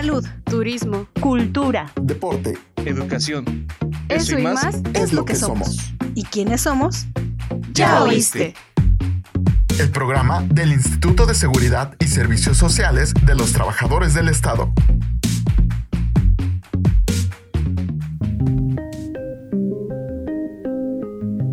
Salud, turismo, cultura, deporte, educación. Eso, y más, es lo que somos. ¿Y quiénes somos? Ya oíste. El programa del Instituto de Seguridad y Servicios Sociales de los Trabajadores del Estado.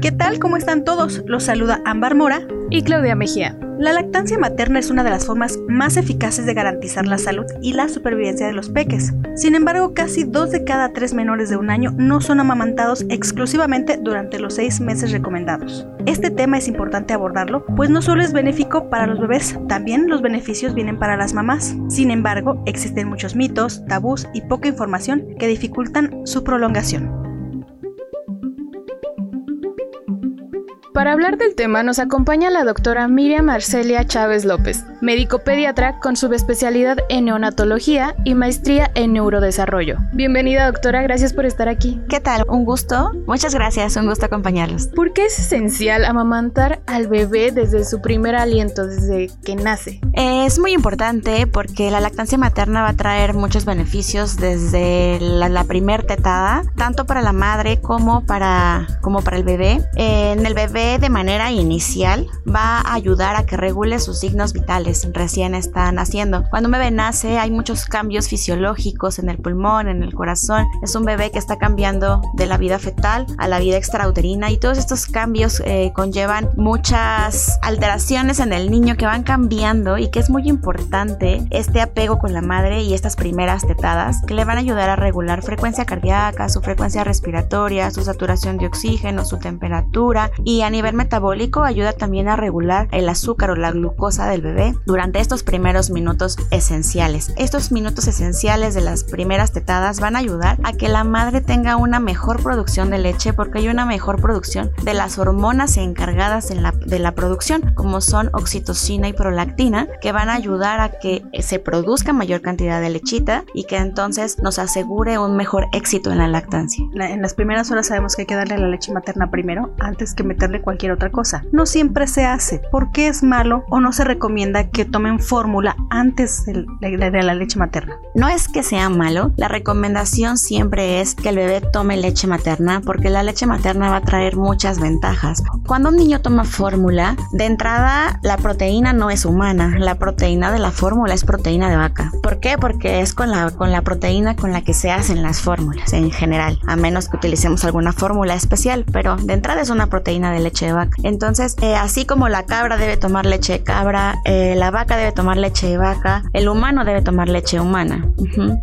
¿Qué tal? ¿Cómo están todos? Los saluda Ámbar Mora y Claudia Mejía. La lactancia materna es una de las formas más eficaces de garantizar la salud y la supervivencia de los peques. Sin embargo, casi dos de cada tres menores de un año no son amamantados exclusivamente durante los seis meses recomendados. Este tema es importante abordarlo, pues no solo es benéfico para los bebés, también los beneficios vienen para las mamás. Sin embargo, existen muchos mitos, tabús y poca información que dificultan su prolongación. Para hablar del tema nos acompaña la doctora Miriam Marcelia Chávez López, médico pediatra con subespecialidad en neonatología y maestría en neurodesarrollo. Bienvenida doctora, gracias por estar aquí. ¿Qué tal? Un gusto. Muchas gracias, un gusto acompañarlos. ¿Por qué es esencial amamantar al bebé desde su primer aliento, desde que nace? Es muy importante porque la lactancia materna va a traer muchos beneficios desde la, primer tetada, tanto para la madre como para, como para el bebé. En el bebé de manera inicial va a ayudar a que regule sus signos vitales recién está naciendo. Cuando un bebé nace hay muchos cambios fisiológicos en el pulmón, en el corazón. Es un bebé que está cambiando de la vida fetal a la vida extrauterina y todos estos cambios eh, conllevan muchas alteraciones en el niño que van cambiando y que es muy importante este apego con la madre y estas primeras tetadas que le van a ayudar a regular frecuencia cardíaca, su frecuencia respiratoria, su saturación de oxígeno, su temperatura y a nivel metabólico ayuda también a regular el azúcar o la glucosa del bebé durante estos primeros minutos esenciales. Estos minutos esenciales de las primeras tetadas van a ayudar a que la madre tenga una mejor producción de leche porque hay una mejor producción de las hormonas encargadas en la, de la producción como son oxitocina y prolactina que van a ayudar a que se produzca mayor cantidad de lechita y que entonces nos asegure un mejor éxito en la lactancia. en las primeras horas sabemos que hay que darle la leche materna primero antes que meterle cualquier otra cosa. No siempre se hace. ¿Por qué es malo o no se recomienda que tomen fórmula antes de, la leche materna? No es que sea malo. La recomendación siempre es que el bebé tome leche materna porque la leche materna va a traer muchas ventajas. Cuando un niño toma fórmula, de entrada la proteína no es humana. La proteína de la fórmula es proteína de vaca. ¿Por qué? Porque es con la, con la proteína con la que se hacen las fórmulas en general. A menos que utilicemos alguna fórmula especial. Pero de entrada es una proteína de leche de vaca. Entonces, eh, así como la cabra debe tomar leche de cabra, eh, la vaca debe tomar leche de vaca, el humano debe tomar leche humana.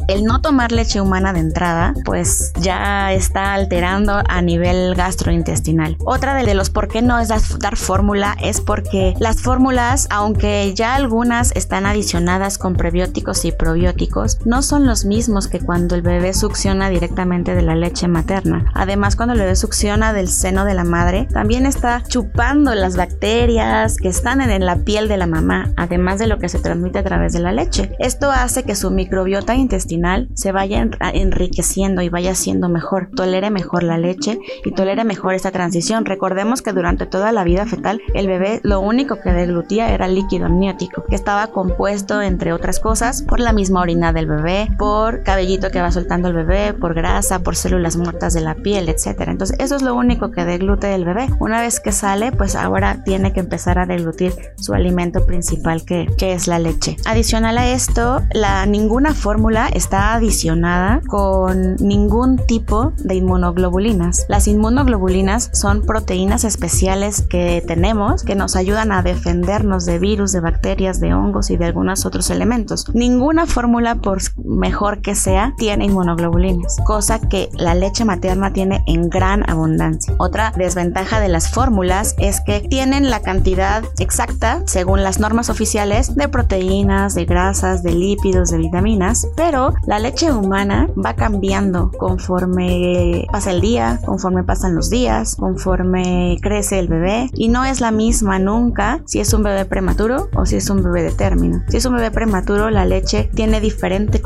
El no tomar leche humana de entrada, pues ya está alterando a nivel gastrointestinal. Otra de los por qué no es dar fórmula es porque las fórmulas, aunque ya algunas están adicionadas con prebióticos y probióticos, no son los mismos que cuando el bebé succiona directamente de la leche materna. Además, cuando el bebé succiona del seno de la madre, también está chupando las bacterias que están en la piel de la mamá, además de lo que se transmite a través de la leche. Esto hace que su microbiota intestinal se vaya enriqueciendo y vaya siendo mejor, tolere mejor la leche y tolere mejor esta transición. Recordemos que durante toda la vida fetal el bebé lo único que deglutía era líquido amniótico, que estaba compuesto entre otras cosas por la misma orina del bebé, por cabellito que va soltando el bebé, por grasa, por células muertas de la piel, etc. Entonces eso es lo único que deglute el bebé. Una que sale, pues ahora tiene que empezar a deglutir su alimento principal que, que es la leche. Adicional a esto, la, ninguna fórmula está adicionada con ningún tipo de inmunoglobulinas. Las inmunoglobulinas son proteínas especiales que tenemos que nos ayudan a defendernos de virus, de bacterias, de hongos y de algunos otros elementos. Ninguna fórmula, por mejor que sea, tiene inmunoglobulinas, cosa que la leche materna tiene en gran abundancia. Otra desventaja de las fórmulas es que tienen la cantidad exacta, según las normas oficiales, de proteínas, de grasas, de lípidos, de vitaminas, pero la leche humana va cambiando conforme pasa el día, conforme pasan los días, conforme crece el bebé y no es la misma nunca si es un bebé prematuro o si es un bebé de término. Si es un bebé prematuro, la leche tiene diferente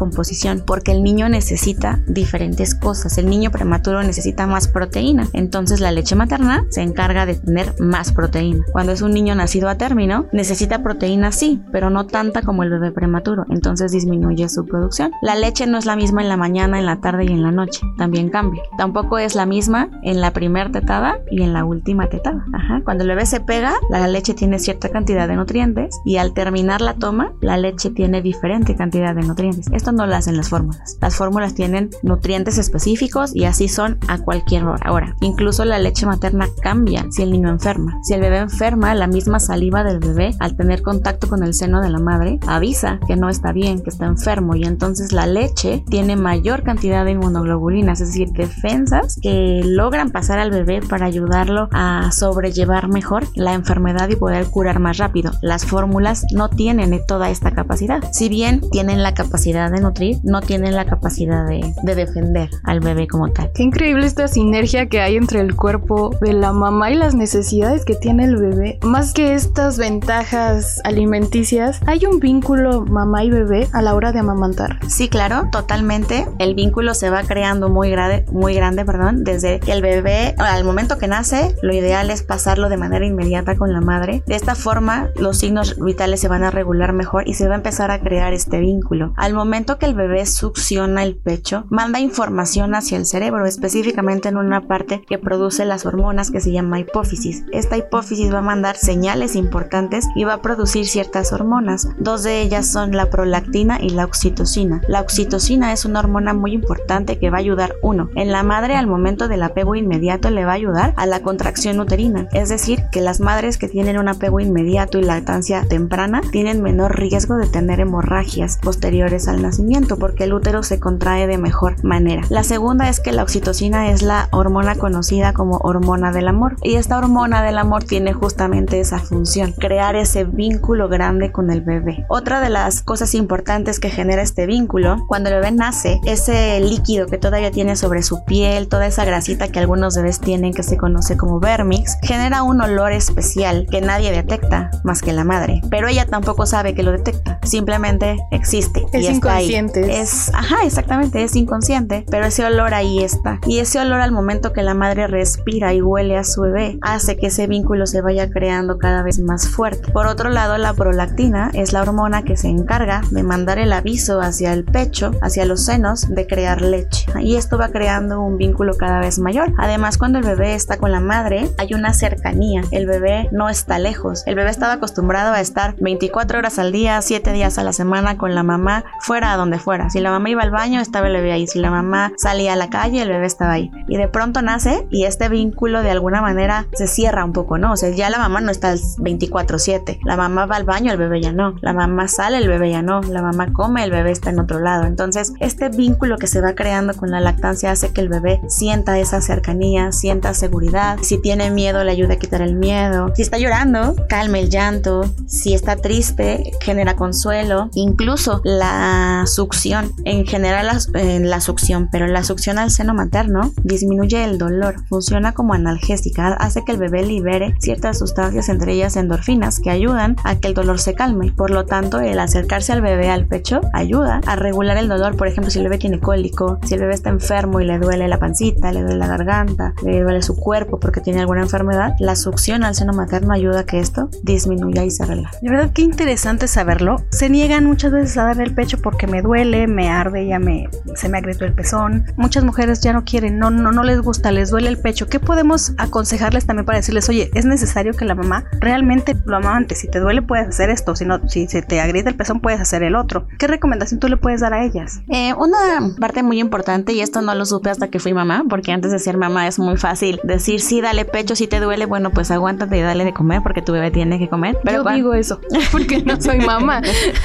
porque el niño necesita diferentes cosas. El niño prematuro necesita más proteína, entonces la leche materna se encarga de tener más proteína. Cuando es un niño nacido a término, necesita proteína sí, pero no tanta como el bebé prematuro, entonces disminuye su producción. La leche no es la misma en la mañana, en la tarde y en la noche, también cambia. Tampoco es la misma en la primera tetada y en la última tetada. Ajá. Cuando el bebé se pega, la leche tiene cierta cantidad de nutrientes y al terminar la toma, la leche tiene diferente cantidad de nutrientes. Esto lo hacen las fórmulas. Las fórmulas tienen nutrientes específicos y así son a cualquier hora. Incluso la leche materna cambia si el niño enferma. Si el bebé enferma, la misma saliva del bebé al tener contacto con el seno de la madre avisa que no está bien, que está enfermo y entonces la leche tiene mayor cantidad de inmunoglobulinas, es decir, defensas que logran pasar al bebé para ayudarlo a sobrellevar mejor la enfermedad y poder curar más rápido. Las fórmulas no tienen toda esta capacidad. Si bien tienen la capacidad de nutrir, no tienen la capacidad de, de defender al bebé como tal. Qué increíble esta sinergia que hay entre el cuerpo de la mamá y las necesidades que tiene el bebé. Más que estas ventajas alimenticias, hay un vínculo mamá y bebé a la hora de amamantar. Sí, claro, totalmente. El vínculo se va creando muy grande, muy grande, perdón, desde que el bebé, al momento que nace, lo ideal es pasarlo de manera inmediata con la madre. De esta forma, los signos vitales se van a regular mejor y se va a empezar a crear este vínculo. Al momento que el bebé succiona el pecho, manda información hacia el cerebro, específicamente en una parte que produce las hormonas que se llama hipófisis. Esta hipófisis va a mandar señales importantes y va a producir ciertas hormonas. Dos de ellas son la prolactina y la oxitocina. La oxitocina es una hormona muy importante que va a ayudar, uno, en la madre al momento del apego inmediato le va a ayudar a la contracción uterina. Es decir, que las madres que tienen un apego inmediato y lactancia temprana tienen menor riesgo de tener hemorragias posteriores al nacimiento porque el útero se contrae de mejor manera. La segunda es que la oxitocina es la hormona conocida como hormona del amor y esta hormona del amor tiene justamente esa función, crear ese vínculo grande con el bebé. Otra de las cosas importantes que genera este vínculo, cuando el bebé nace, ese líquido que todavía tiene sobre su piel, toda esa grasita que algunos bebés tienen que se conoce como vermix, genera un olor especial que nadie detecta más que la madre, pero ella tampoco sabe que lo detecta, simplemente existe. Es y está inconsciente. Es, ajá, exactamente, es inconsciente, pero ese olor ahí está. Y ese olor al momento que la madre respira y huele a su bebé hace que ese vínculo se vaya creando cada vez más fuerte. Por otro lado, la prolactina es la hormona que se encarga de mandar el aviso hacia el pecho, hacia los senos, de crear leche. Y esto va creando un vínculo cada vez mayor. Además, cuando el bebé está con la madre, hay una cercanía. El bebé no está lejos. El bebé estaba acostumbrado a estar 24 horas al día, 7 días a la semana con la mamá, fuera a donde fuera. Si la mamá iba al baño, estaba el bebé ahí. Si la mamá salía a la calle, el bebé estaba ahí. Y de pronto nace y este vínculo de alguna manera se cierra un poco, ¿no? O sea, ya la mamá no está 24/7. La mamá va al baño, el bebé ya no. La mamá sale, el bebé ya no. La mamá come, el bebé está en otro lado. Entonces, este vínculo que se va creando con la lactancia hace que el bebé sienta esa cercanía, sienta seguridad. Si tiene miedo, le ayuda a quitar el miedo. Si está llorando, calme el llanto. Si está triste, genera consuelo. Incluso la succión, en general la, eh, la succión, pero la succión al seno materno disminuye el dolor, funciona como analgésica, hace que el bebé libere ciertas sustancias, entre ellas endorfinas, que ayudan a que el dolor se calme. Por lo tanto, el acercarse al bebé al pecho ayuda a regular el dolor. Por ejemplo, si el bebé tiene cólico, si el bebé está enfermo y le duele la pancita, le duele la garganta, le duele su cuerpo porque tiene alguna enfermedad, la succión al seno materno ayuda a que esto disminuya y se relaje. De verdad, qué interesante saberlo. Se niegan muchas veces a darle el pecho porque me duele, me arde, ya me, se me agrietó el pezón. Muchas mujeres ya no quieren, no, no, no les gusta, les duele el pecho. ¿Qué podemos aconsejarles también para decirles, oye, es necesario que la mamá realmente lo amante? Si te duele, puedes hacer esto. Si no, si se te agrieta el pezón, puedes hacer el otro. ¿Qué recomendación tú le puedes dar a ellas? Eh, una parte muy importante, y esto no lo supe hasta que fui mamá, porque antes de ser mamá es muy fácil decir, sí, dale pecho, si te duele, bueno, pues aguántate y dale de comer porque tu bebé tiene que comer. Pero Yo digo eso, porque no soy mamá.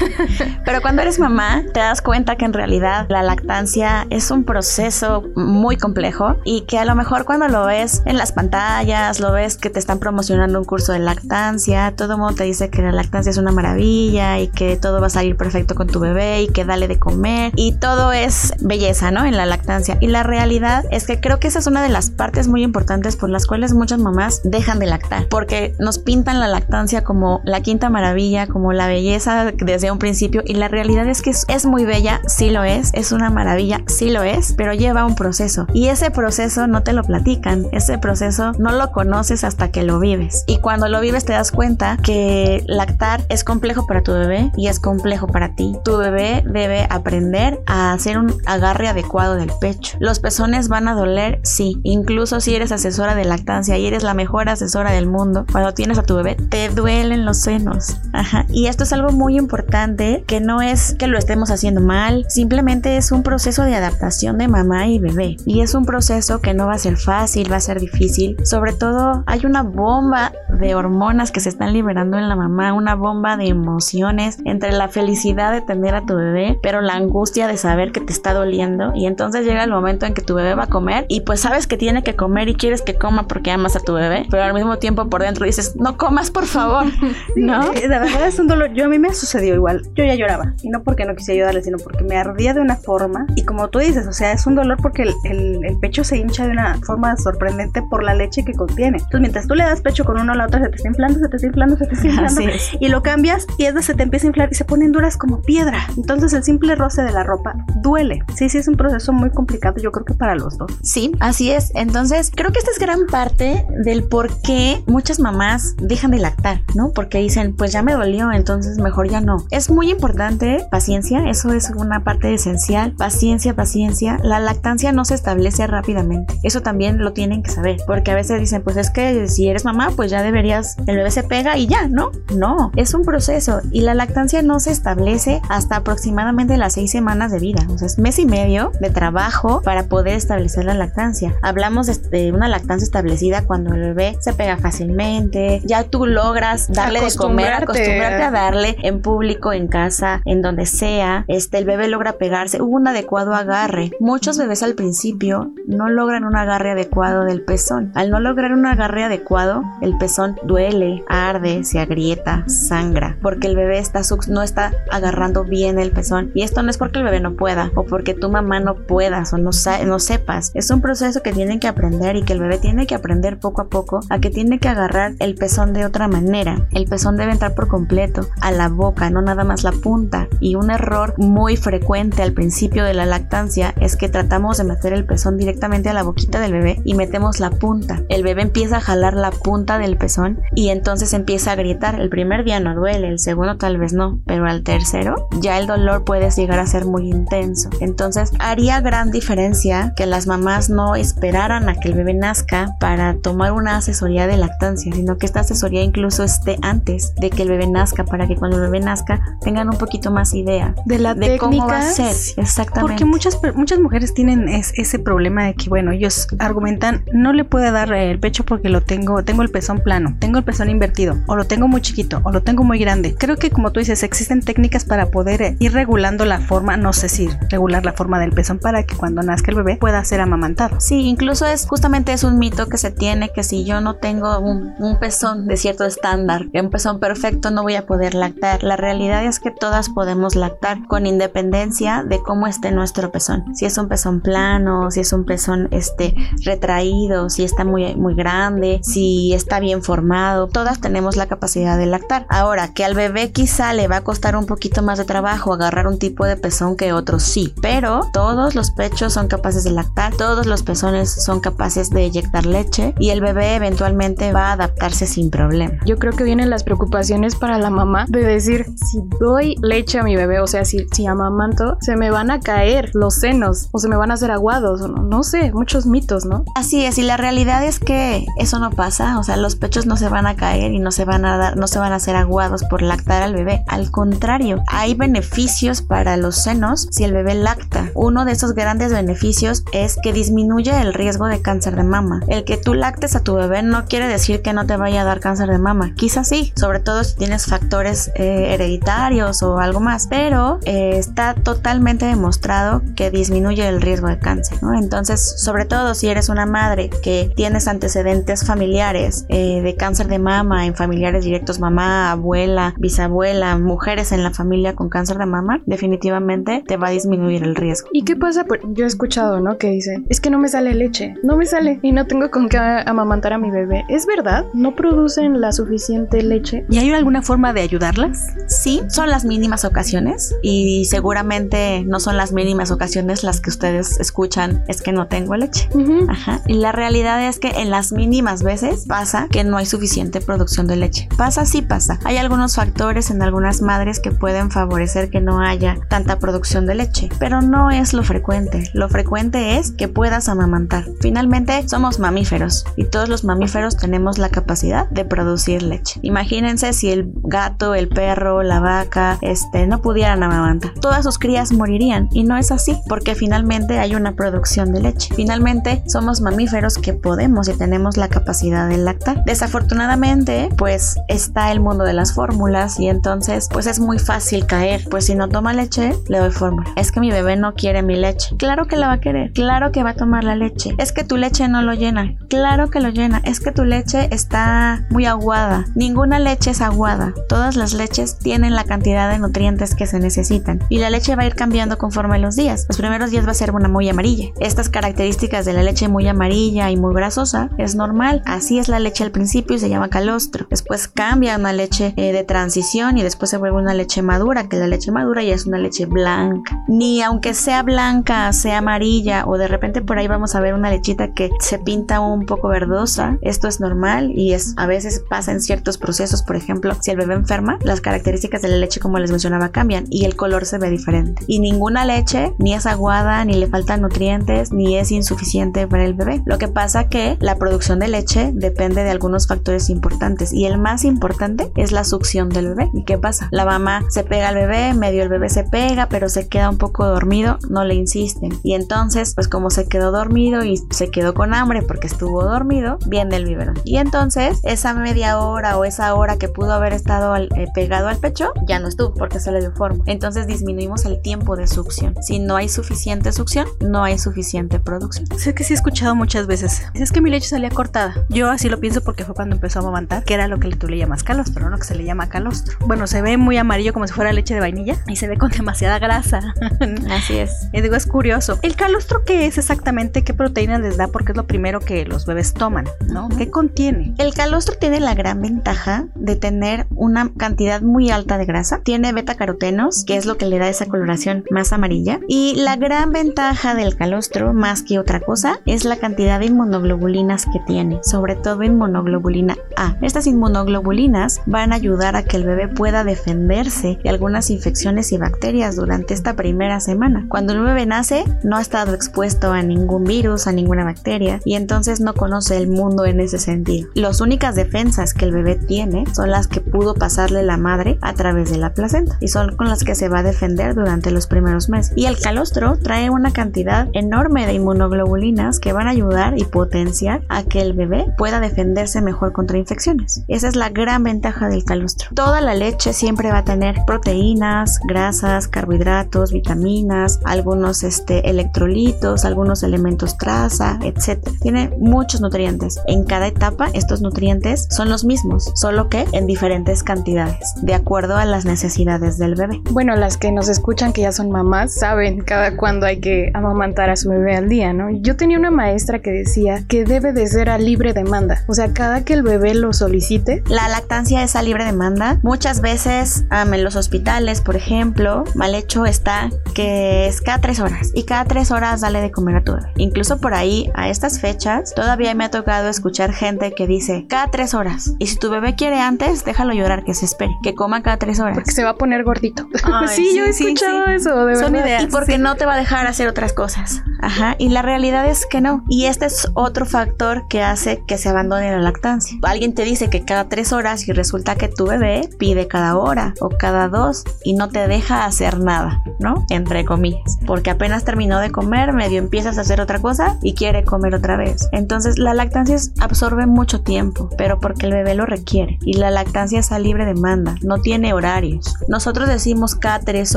Pero cuando eres mamá, te das cuenta que en realidad la lactancia es un proceso muy complejo y que a lo mejor cuando lo ves en las pantallas, lo ves que te están promocionando un curso de lactancia, todo el mundo te dice que la lactancia es una maravilla y que todo va a salir perfecto con tu bebé y que dale de comer y todo es belleza, ¿no? En la lactancia. Y la realidad es que creo que esa es una de las partes muy importantes por las cuales muchas mamás dejan de lactar, porque nos pintan la lactancia como la quinta maravilla, como la belleza desde un principio y la realidad es que es, es muy bella, sí lo es, es una maravilla, sí lo es, pero lleva un proceso y ese proceso no te lo platican, ese proceso no lo conoces hasta que lo vives. Y cuando lo vives te das cuenta que lactar es complejo para tu bebé y es complejo para ti. Tu bebé debe aprender a hacer un agarre adecuado del pecho. Los pezones van a doler, sí. Incluso si eres asesora de lactancia y eres la mejor asesora del mundo, cuando tienes a tu bebé, te duelen los senos. Ajá. Y esto es algo muy importante que no es que lo estemos haciendo mal, simplemente es un proceso de adaptación de mamá y bebé. Y es un proceso que no va a ser fácil, va a ser difícil. Sobre todo hay una bomba de hormonas que se están liberando en la mamá, una bomba de emociones entre la felicidad de tener a tu bebé, pero la angustia de saber que te está doliendo. Y entonces llega el momento en que tu bebé va a comer y pues sabes que tiene que comer y quieres que coma porque amas a tu bebé, pero al mismo tiempo por dentro dices, no comas por favor, ¿no? Eh, la verdad es un dolor. Yo a mí me sucedió igual. Yo ya lloraba. Y no porque no quise sino porque me ardía de una forma. Y como tú dices, o sea, es un dolor porque el, el, pecho se hincha de una forma sorprendente por la leche que contiene. Entonces, mientras tú le das pecho con uno a la otra, se te está inflando, se te está inflando, se te está inflando. Y lo cambias y es de se te empieza a inflar y se ponen duras como piedra. Entonces, el simple roce de la ropa duele. Sí, sí, es un proceso muy complicado, yo creo que para los dos. Sí, así es. Entonces, creo que esta es gran parte del por qué muchas mamás dejan de lactar, ¿no? Porque dicen, pues ya me dolió, entonces mejor ya no. Es muy importante paciencia, eso es una parte esencial. Paciencia, paciencia. La lactancia no se establece rápidamente. Eso también lo tienen que saber, porque a veces dicen, pues es que si eres mamá, pues ya deberías, el bebé se pega y ya, ¿no? No, es un proceso y la lactancia no se establece hasta aproximadamente las seis semanas de vida. O sea, es mes y medio de trabajo para poder establecer la lactancia. Hablamos de una lactancia establecida cuando el bebé se pega fácilmente, ya tú logras darle de comer, acostumbrarte a darle en público, en casa, en donde sea. Este, el bebé logra pegarse, hubo un adecuado agarre. Muchos bebés al principio no logran un agarre adecuado del pezón. Al no lograr un agarre adecuado, el pezón duele, arde, se agrieta, sangra, porque el bebé está no está agarrando bien el pezón. Y esto no es porque el bebé no pueda o porque tu mamá no puedas o no, no sepas. Es un proceso que tienen que aprender y que el bebé tiene que aprender poco a poco a que tiene que agarrar el pezón de otra manera. El pezón debe entrar por completo a la boca, no nada más la punta. Y un error muy frecuente al principio de la lactancia es que tratamos de meter el pezón directamente a la boquita del bebé y metemos la punta. El bebé empieza a jalar la punta del pezón y entonces empieza a gritar. El primer día no duele, el segundo tal vez no, pero al tercero ya el dolor puede llegar a ser muy intenso. Entonces haría gran diferencia que las mamás no esperaran a que el bebé nazca para tomar una asesoría de lactancia, sino que esta asesoría incluso esté antes de que el bebé nazca para que cuando el bebé nazca tengan un poquito más idea de la de cómo va a ser. Exactamente. Porque muchas, muchas mujeres tienen ese problema de que, bueno, ellos argumentan, no le puedo dar el pecho porque lo tengo, tengo el pezón plano, tengo el pezón invertido, o lo tengo muy chiquito, o lo tengo muy grande. Creo que como tú dices, existen técnicas para poder ir regulando la forma, no sé si regular la forma del pezón para que cuando nazca el bebé pueda ser amamantado. Sí, incluso es justamente es un mito que se tiene que si yo no tengo un, un pezón de cierto estándar, un pezón perfecto, no voy a poder lactar. La realidad es que todas podemos lactar con independencia de cómo esté nuestro pezón. Si es un pezón plano, si es un pezón este, retraído, si está muy, muy grande, si está bien formado, todas tenemos la capacidad de lactar. Ahora, que al bebé quizá le va a costar un poquito más de trabajo agarrar un tipo de pezón que otros, sí, pero todos los pechos son capaces de lactar, todos los pezones son capaces de eyectar leche y el bebé eventualmente va a adaptarse sin problema. Yo creo que vienen las preocupaciones para la mamá de decir, si doy leche a mi bebé, o sea, si, si amamanto, se me van a caer los senos o se me van a hacer aguados, no, no sé, muchos mitos, ¿no? Así es, y la realidad es que eso no pasa, o sea, los pechos no se van a caer y no se van a dar, no se van a hacer aguados por lactar al bebé. Al contrario, hay beneficios para los senos si el bebé lacta. Uno de esos grandes beneficios es que disminuye el riesgo de cáncer de mama. El que tú lactes a tu bebé no quiere decir que no te vaya a dar cáncer de mama. Quizás sí, sobre todo si tienes factores eh, hereditarios o algo más, pero está totalmente demostrado que disminuye el riesgo de cáncer. Entonces, sobre todo si eres una madre que tienes antecedentes familiares eh, de cáncer de mama en familiares directos, mamá, abuela, bisabuela, mujeres en la familia con cáncer de mama, definitivamente te va a disminuir el riesgo. ¿Y qué pasa? Yo he escuchado, ¿no? Que dicen, es que no me sale leche, no me sale y no tengo con qué amamantar a mi bebé. ¿Es verdad? ¿No producen la suficiente leche? ¿Y hay alguna forma de ayudarlas? Sí, son las mínimas ocasiones y seguramente no son las mínimas ocasiones las que ustedes escuchan, es que no tengo leche. Ajá. Y la realidad es que en las mínimas veces pasa que no hay suficiente producción de leche. Pasa, sí pasa. Hay algunos factores en algunas madres que pueden favorecer que no haya tanta producción de leche, pero no es lo frecuente. Lo frecuente es que puedas amamantar. Finalmente, somos mamíferos y todos los mamíferos tenemos la capacidad de producir leche. Imagínense si el gato, el perro, la vaca, este, no pudieran amamantar. Todas sus crías morirían y no es así porque finalmente hay una producción de leche. Finalmente, somos mamíferos que podemos y tenemos la capacidad de lactar. Desafortunadamente, pues está el mundo de las fórmulas y entonces pues es muy fácil caer. Pues si no toma leche, le doy fórmula. Es que mi bebé no quiere mi leche. Claro que la va a querer. Claro que va a tomar la leche. Es que tu leche no lo llena. Claro que lo llena. Es que tu leche está muy aguada. Ninguna leche es aguada. Todas las leches tienen la cantidad de nutrientes que se necesitan. Y la leche va a ir cambiando conforme los días. Los primeros días va a ser una muy amarilla. Estas características de la leche muy amarilla y muy grasosa es normal. Así es la leche al principio y se llama calostro. Después cambia una leche eh, de transición y después se vuelve una leche madura, que la leche madura ya es una leche blanca. Ni aunque sea blanca, sea amarilla o de repente por ahí vamos a ver una lechita que se pinta un poco verdosa. Esto es normal y es a veces pasa en ciertos procesos. Por ejemplo, si el bebé enferma, las características de la leche, como les mencionaba, cambian y el color se ve diferente. Y ninguna leche ni es aguada, ni le faltan nutrientes, ni es insuficiente para el bebé. Lo que pasa que la producción de leche depende de algunos factores importantes y el más importante es la succión del bebé. ¿Y qué pasa? La mamá se pega al bebé, medio el bebé se pega, pero se queda un poco dormido, no le insisten. Y entonces, pues como se quedó dormido y se quedó con hambre porque estuvo dormido, viene el biberón. Y entonces, esa media hora o esa hora que pudo haber estado eh, pegado al pecho, ya no estuvo porque se le dio forma. Entonces disminuimos el tiempo de succión. Si no hay suficiente succión, no hay suficiente producción. Sé que sí he escuchado muchas veces. Es que mi leche salía cortada. Yo así lo pienso porque fue cuando empezó a amamantar, que era lo que tú le llamas calostro, no que se le llama calostro. Bueno, se ve muy amarillo como si fuera leche de vainilla y se ve con demasiada grasa. Así es. Y digo, es curioso. ¿El calostro qué es exactamente? ¿Qué proteínas les da? Porque es lo primero que los bebés toman, ¿no? ¿Qué contiene? El calostro tiene la gran ventaja de tener una cantidad muy alta de grasa. Tiene beta carotenos, que es lo que le da esa coloración más amarilla. Y la gran ventaja del calostro, más que otra cosa, es la cantidad de inmunoglobulinas que tiene, sobre todo inmunoglobulina A. Estas inmunoglobulinas van a ayudar a que el bebé pueda defenderse de algunas infecciones y bacterias durante esta primera semana. Cuando el bebé nace, no ha estado expuesto a ningún virus, a ninguna bacteria, y entonces no conoce el mundo en ese sentido. Las únicas defensas que el bebé tiene son las que pudo pasarle la madre a través de la placenta, y son con las que se va a defender durante los primeros meses. Y el calostro trae una cantidad enorme de inmunoglobulinas que van a ayudar y potenciar a que el bebé pueda defenderse mejor contra infecciones. Esa es la gran ventaja del calostro. Toda la leche siempre va a tener proteínas, grasas, carbohidratos, vitaminas, algunos este, electrolitos, algunos elementos traza, etc. Tiene muchos nutrientes. En cada etapa estos nutrientes son los mismos, solo que en diferentes cantidades, de acuerdo a las necesidades del bebé. Bueno, las que nos escuchan que ya son mamás saben cada cuándo hay que amamantar a su bebé al día, ¿no? Yo tenía una maestra que decía que debe de ser a libre demanda, o sea, cada que el bebé lo solicite. La lactancia es a libre demanda. Muchas veces en los hospitales, por ejemplo, mal hecho está que es cada tres horas y cada tres horas dale de comer a tu bebé. Incluso por ahí, a estas fechas, todavía me ha tocado escuchar gente que dice cada tres horas. Y si tu bebé quiere antes, déjalo llorar, que se espere, que coma cada tres horas. Porque se va a poner gordito. Ay, sí, yo he escuchado eso, de Son verdad. ideas. Y porque no te va a dejar hacer otras cosas. Ajá. Y la realidad es que no. Y este es otro factor que hace que se abandone la lactancia. Alguien te dice que cada tres horas y resulta que tu bebé pide cada hora o cada dos y no te deja hacer nada, ¿no? Entre comillas. Porque apenas terminó de comer, medio empiezas a hacer otra cosa y quiere comer otra vez. Entonces la lactancia absorbe mucho tiempo, pero porque el bebé lo requiere. Y la lactancia es a libre demanda, no tiene horarios. Nosotros decimos cada tres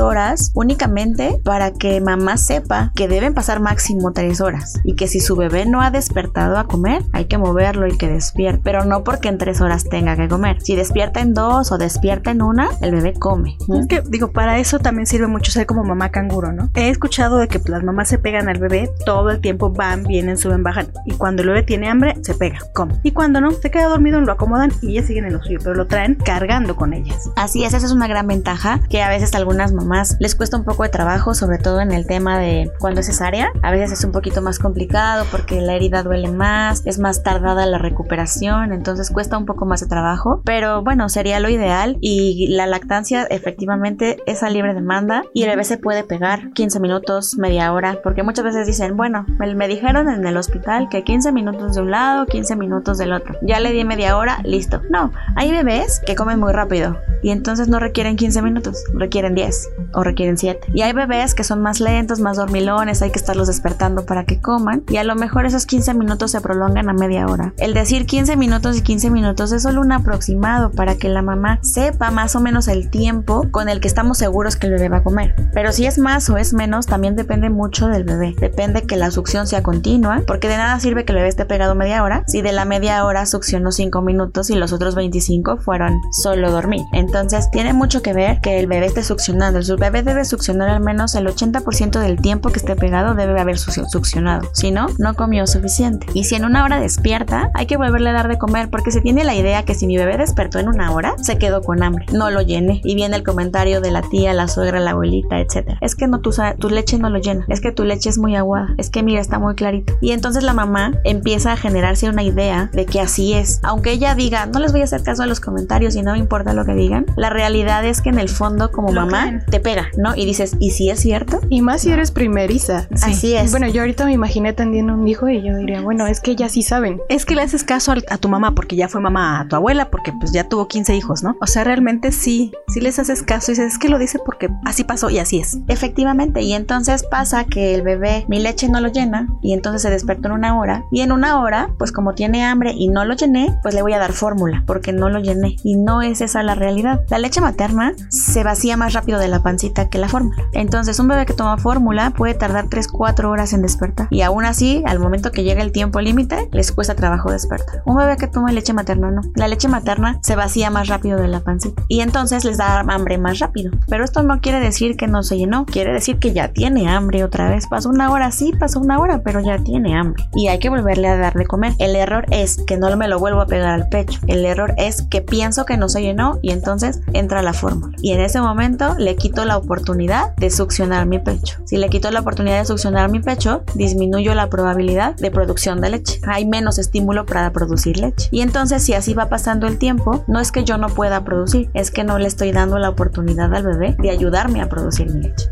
horas únicamente para que mamá sepa que deben pasar máximo tres horas y que si su bebé no ha despertado a comer, hay que moverlo y que despierte. Pero no porque en tres horas tenga que comer. Si despierta en dos o despierta en una, el bebé come. Es que, digo, para eso también sirve mucho ser como mamá canguro, ¿no? He escuchado de que las mamás se pegan al bebé todo el tiempo, van, vienen, suben, bajan. Y cuando el bebé tiene hambre, se pega, come. Y cuando no, se queda dormido, lo acomodan y ellas siguen en lo suyo, pero lo traen cargando con ellas. Así es, esa es una gran ventaja que a veces a algunas mamás les cuesta un poco de trabajo, sobre todo en el tema de cuando es cesárea, A veces es un poquito más complicado porque la herida duele más, es más tardada la recuperación, entonces cuesta un poco más de trabajo, pero bueno, sería lo ideal y la lactancia efectivamente es a libre demanda y el bebé se puede pegar 15 minutos, media hora, porque muchas veces dicen, bueno, me, me dijeron en el hospital que 15 minutos de un lado, 15 minutos del otro. Ya le di media hora, listo. No, hay bebés que comen muy rápido y entonces no requieren 15 minutos, requieren 10 o requieren 7. Y hay bebés que son más lentos, más dormilones, hay que estarlos despertando para que coman y a lo mejor esos 15 minutos se prolongan a media hora. El decir 15 minutos y 15 minutos es solo un aproximado para que la mamá sepa más o menos el tiempo con el que estamos seguros que el bebé va a comer. Pero si es más o es menos también depende mucho del bebé. Depende que la succión sea continua, porque de nada sirve que el bebé esté pegado media hora si de la media hora succionó 5 minutos y los otros 25 fueron solo dormir. Entonces tiene mucho que ver que el bebé esté succionando. El bebé debe succionar al menos el 80% del tiempo que esté pegado debe haber succionado. Si no, no comió suficiente. Y si en una hora despierta, hay que volverle a dar de comer porque se tiene la idea que si mi bebé despertó en una hora, se quedó con hambre. No lo llene. Y viene el comentario de la tía, la suegra, la abuelita, etc. Es que no tu, tu leche no lo llena. Es que tu leche es muy aguada. Es que mira, está muy clarito. Y entonces la mamá empieza a generarse una idea de que así es. Aunque ella diga, no les voy a hacer caso a los comentarios y no me importa lo que digan, la realidad es que en el fondo como mamá te pega, ¿no? Y dices, ¿y si es cierto? Y más si eres primeriza. Así es. Bueno, yo ahorita me imaginé atendiendo un hijo y yo diría, bueno, es que ya sí saben. Es que le haces caso a, tu mamá porque ya fue mamá a tu abuela, porque pues ya tuvo 15 hijos, ¿no? O sea, realmente sí, sí les haces caso y dices, es que lo dice porque así pasó y así es. Efectivamente, y entonces pasa que el bebé, mi leche no lo llena y entonces se despertó en una hora y en una hora, pues como tiene hambre y no lo llené, pues le voy a dar fórmula porque no lo llené y no es esa la realidad. La leche materna se vacía más rápido de la pancita que la fórmula. Entonces, un bebé que toma fórmula puede tardar 3-4 horas en despertar y aún así, al momento que llega el tiempo límite, les cuesta trabajo despertar. Un bebé que toma leche materna no. La leche materna se vacía más rápido de la pancita y entonces les da hambre más rápido. Pero esto no quiere decir que no se llenó, quiere decir que ya tiene hambre otra vez. Pasó una hora, sí, pasó una hora, pero ya tiene hambre y hay que volverle a dar de comer. El error es que no me lo vuelvo a pegar al pecho. El error es que pienso que no se llenó y entonces entra la fórmula. Y en ese momento le quito la oportunidad de succionar mi pecho. Si le quito la oportunidad de succionar mi pecho, disminuyo la probabilidad de producción de leche. Hay menos estímulo para producir leche. Y entonces si así va pasando el tiempo, no es que yo no pueda producir, es que no le estoy dando la oportunidad al bebé de ayudarme a producir mi leche.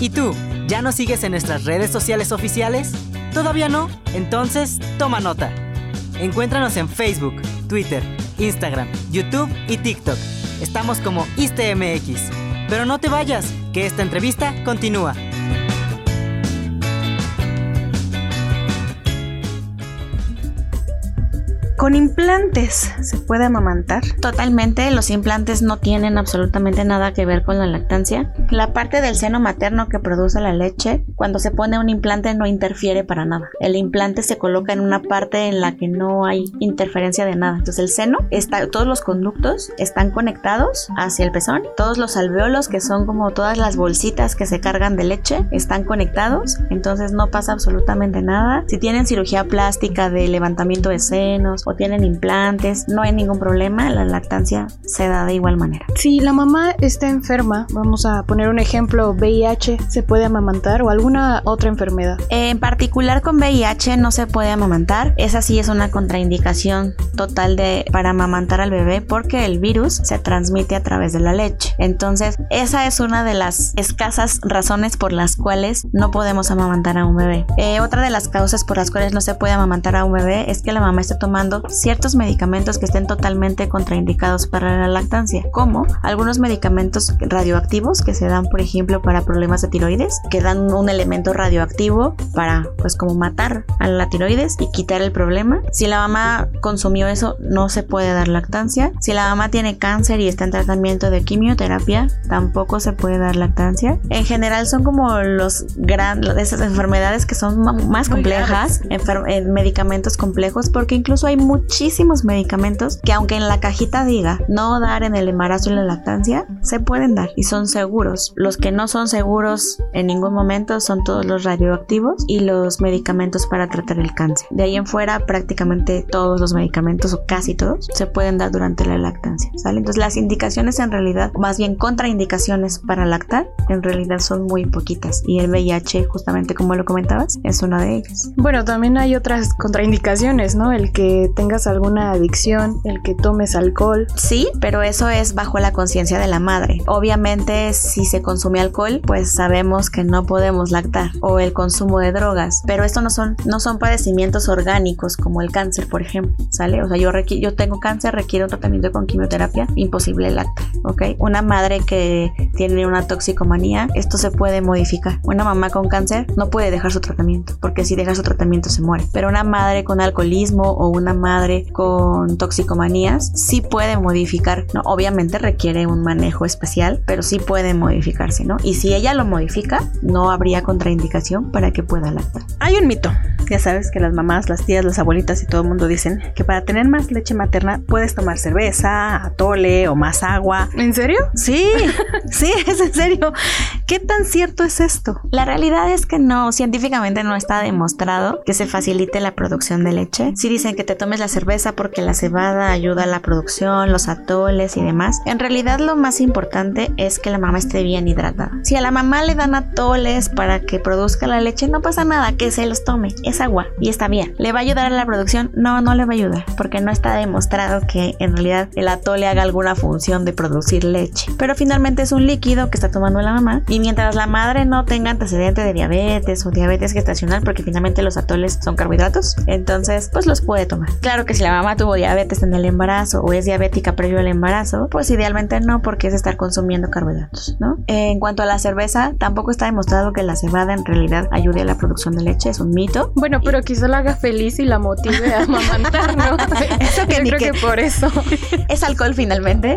¿Y tú? ¿Ya nos sigues en nuestras redes sociales oficiales? ¿Todavía no? Entonces, toma nota. Encuéntranos en Facebook, Twitter, Instagram, YouTube y TikTok. Estamos como ISTMX. Pero no te vayas, que esta entrevista continúa. ¿Con implantes se puede amamantar? Totalmente, los implantes no tienen absolutamente nada que ver con la lactancia. La parte del seno materno que produce la leche, cuando se pone un implante no interfiere para nada. El implante se coloca en una parte en la que no hay interferencia de nada. Entonces el seno, está, todos los conductos están conectados hacia el pezón. Todos los alveolos, que son como todas las bolsitas que se cargan de leche, están conectados. Entonces no pasa absolutamente nada. Si tienen cirugía plástica de levantamiento de senos tienen implantes, no hay ningún problema, la lactancia se da de igual manera. Si la mamá está enferma, vamos a poner un ejemplo, VIH, ¿se puede amamantar o alguna otra enfermedad? En particular con VIH no se puede amamantar, esa sí es una contraindicación total de para amamantar al bebé porque el virus se transmite a través de la leche. Entonces, esa es una de las escasas razones por las cuales no podemos amamantar a un bebé. Eh, otra de las causas por las cuales no se puede amamantar a un bebé es que la mamá esté tomando ciertos medicamentos que estén totalmente contraindicados para la lactancia, como algunos medicamentos radioactivos que se dan, por ejemplo, para problemas de tiroides, que dan un elemento radioactivo para, pues, como matar a la tiroides y quitar el problema. Si la mamá consumió eso, no se puede dar lactancia. Si la mamá tiene cáncer y está en tratamiento de quimioterapia, tampoco se puede dar lactancia. En general son como los grandes, esas enfermedades que son más complejas, medicamentos complejos, porque incluso hay muchísimos medicamentos que aunque en la cajita diga no dar en el embarazo y la lactancia, se pueden dar y son seguros. Los que no son seguros en ningún momento son todos los radioactivos y los medicamentos para tratar el cáncer. De ahí en fuera prácticamente todos los medicamentos o casi todos se pueden dar durante la lactancia. ¿sale? Entonces las indicaciones en realidad, más bien contraindicaciones para lactar, en realidad son muy poquitas y el VIH justamente como lo comentabas es una de ellas. Bueno, también hay otras contraindicaciones, ¿no? El que tengas alguna adicción, el que tomes alcohol. Sí, pero eso es bajo la conciencia de la madre. Obviamente si se consume alcohol, pues sabemos que no podemos lactar o el consumo de drogas, pero esto no son no son padecimientos orgánicos como el cáncer, por ejemplo, ¿sale? O sea, yo yo tengo cáncer, requiero un tratamiento con quimioterapia, imposible lactar, ¿ok? Una madre que tiene una toxicomanía, esto se puede modificar. Una mamá con cáncer no puede dejar su tratamiento, porque si deja su tratamiento se muere. Pero una madre con alcoholismo o una madre con toxicomanías sí puede modificar, ¿no? Obviamente requiere un manejo especial, pero sí puede modificarse, ¿no? Y si ella lo modifica, no habría contraindicación para que pueda lactar. Hay un mito. Ya sabes que las mamás, las tías, las abuelitas y todo el mundo dicen que para tener más leche materna puedes tomar cerveza, atole o más agua. ¿En serio? Sí, sí, es en serio. ¿Qué tan cierto es esto? La realidad es que no, científicamente no está demostrado que se facilite la producción de leche. Sí dicen que te tomes la cerveza porque la cebada ayuda a la producción, los atoles y demás. En realidad lo más importante es que la mamá esté bien hidratada. Si a la mamá le dan atoles para que produzca la leche, no pasa nada, que se los tome. Es agua y está bien. ¿Le va a ayudar a la producción? No, no le va a ayudar porque no está demostrado que en realidad el atole haga alguna función de producir leche. Pero finalmente es un líquido que está tomando la mamá y mientras la madre no tenga antecedente de diabetes o diabetes gestacional, porque finalmente los atoles son carbohidratos, entonces pues los puede tomar. Claro que si la mamá tuvo diabetes en el embarazo o es diabética previo al embarazo, pues idealmente no porque es estar consumiendo carbohidratos, ¿no? En cuanto a la cerveza, tampoco está demostrado que la cebada en realidad ayude a la producción de leche, es un mito. Bueno, pero quizá la haga feliz y la motive a amamantar, ¿no? eso que Yo creo que... por eso. Es alcohol finalmente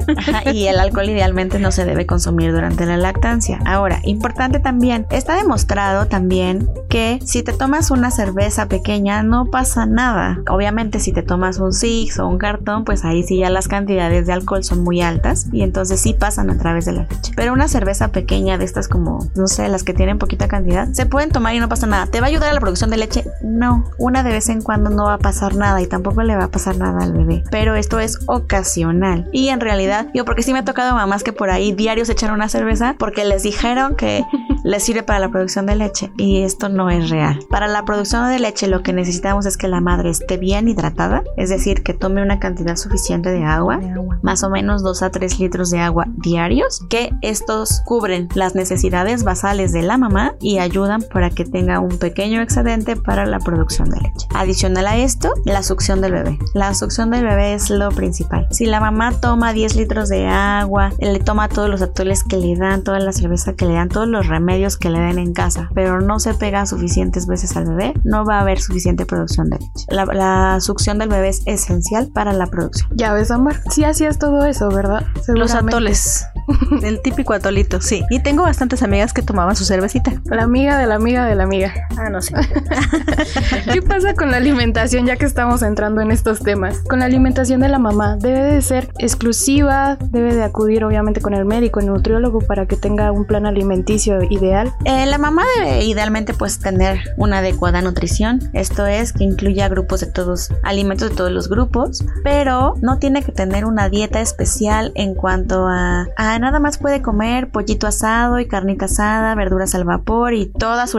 y el alcohol idealmente no se debe consumir durante la lactancia. Ahora, importante también, está demostrado también que si te tomas una cerveza pequeña no pasa nada. Obviamente si te tomas un six o un cartón, pues ahí sí ya las cantidades de alcohol son muy altas y entonces sí pasan a través de la leche. Pero una cerveza pequeña de estas como, no sé, las que tienen poquita cantidad, se pueden tomar y no pasa nada. ¿Te va a ayudar a la producción de leche? No, una de vez en cuando no va a pasar nada y tampoco le va a pasar nada al bebé. Pero esto es ocasional. Y en realidad, yo porque sí me ha tocado mamás que por ahí diarios echan una cerveza porque les dijeron que les sirve para la producción de leche y esto no es real. Para la producción de leche lo que necesitamos es que la madre esté bien hidratada, es decir, que tome una cantidad suficiente de agua, más o menos 2 a 3 litros de agua diarios, que estos cubren las necesidades basales de la mamá y ayudan para que tenga un pequeño excedente para la producción de leche. Adicional a esto, la succión del bebé. La succión del bebé es lo principal. Si la mamá toma 10 litros de agua, le toma todos los atoles que le dan, toda la cerveza que le dan, todos los remedios que le den en casa, pero no se pega suficientes veces al bebé, no va a haber suficiente producción de leche. La, succión del bebé es esencial para la producción. Ya ves, Amar, sí hacías todo eso, ¿verdad? Los atoles. El típico atolito, sí. Y tengo bastantes amigas que tomaban su cervecita. La amiga de la amiga de la amiga. Ah, no sé. ¿Qué pasa con la alimentación ya que estamos entrando en estos temas? Con la alimentación de la mamá, ¿debe de ser exclusiva? ¿Debe de acudir obviamente con el médico, el nutriólogo para que tenga un plan alimenticio ideal? Eh, la mamá debe idealmente pues tener una adecuada nutrición. Esto es que incluya grupos de todos, alimentos de todos los grupos, pero no tiene que tener una dieta especial en cuanto a, a nada más puede comer pollito asado y carnita asada, verduras al vapor y toda su,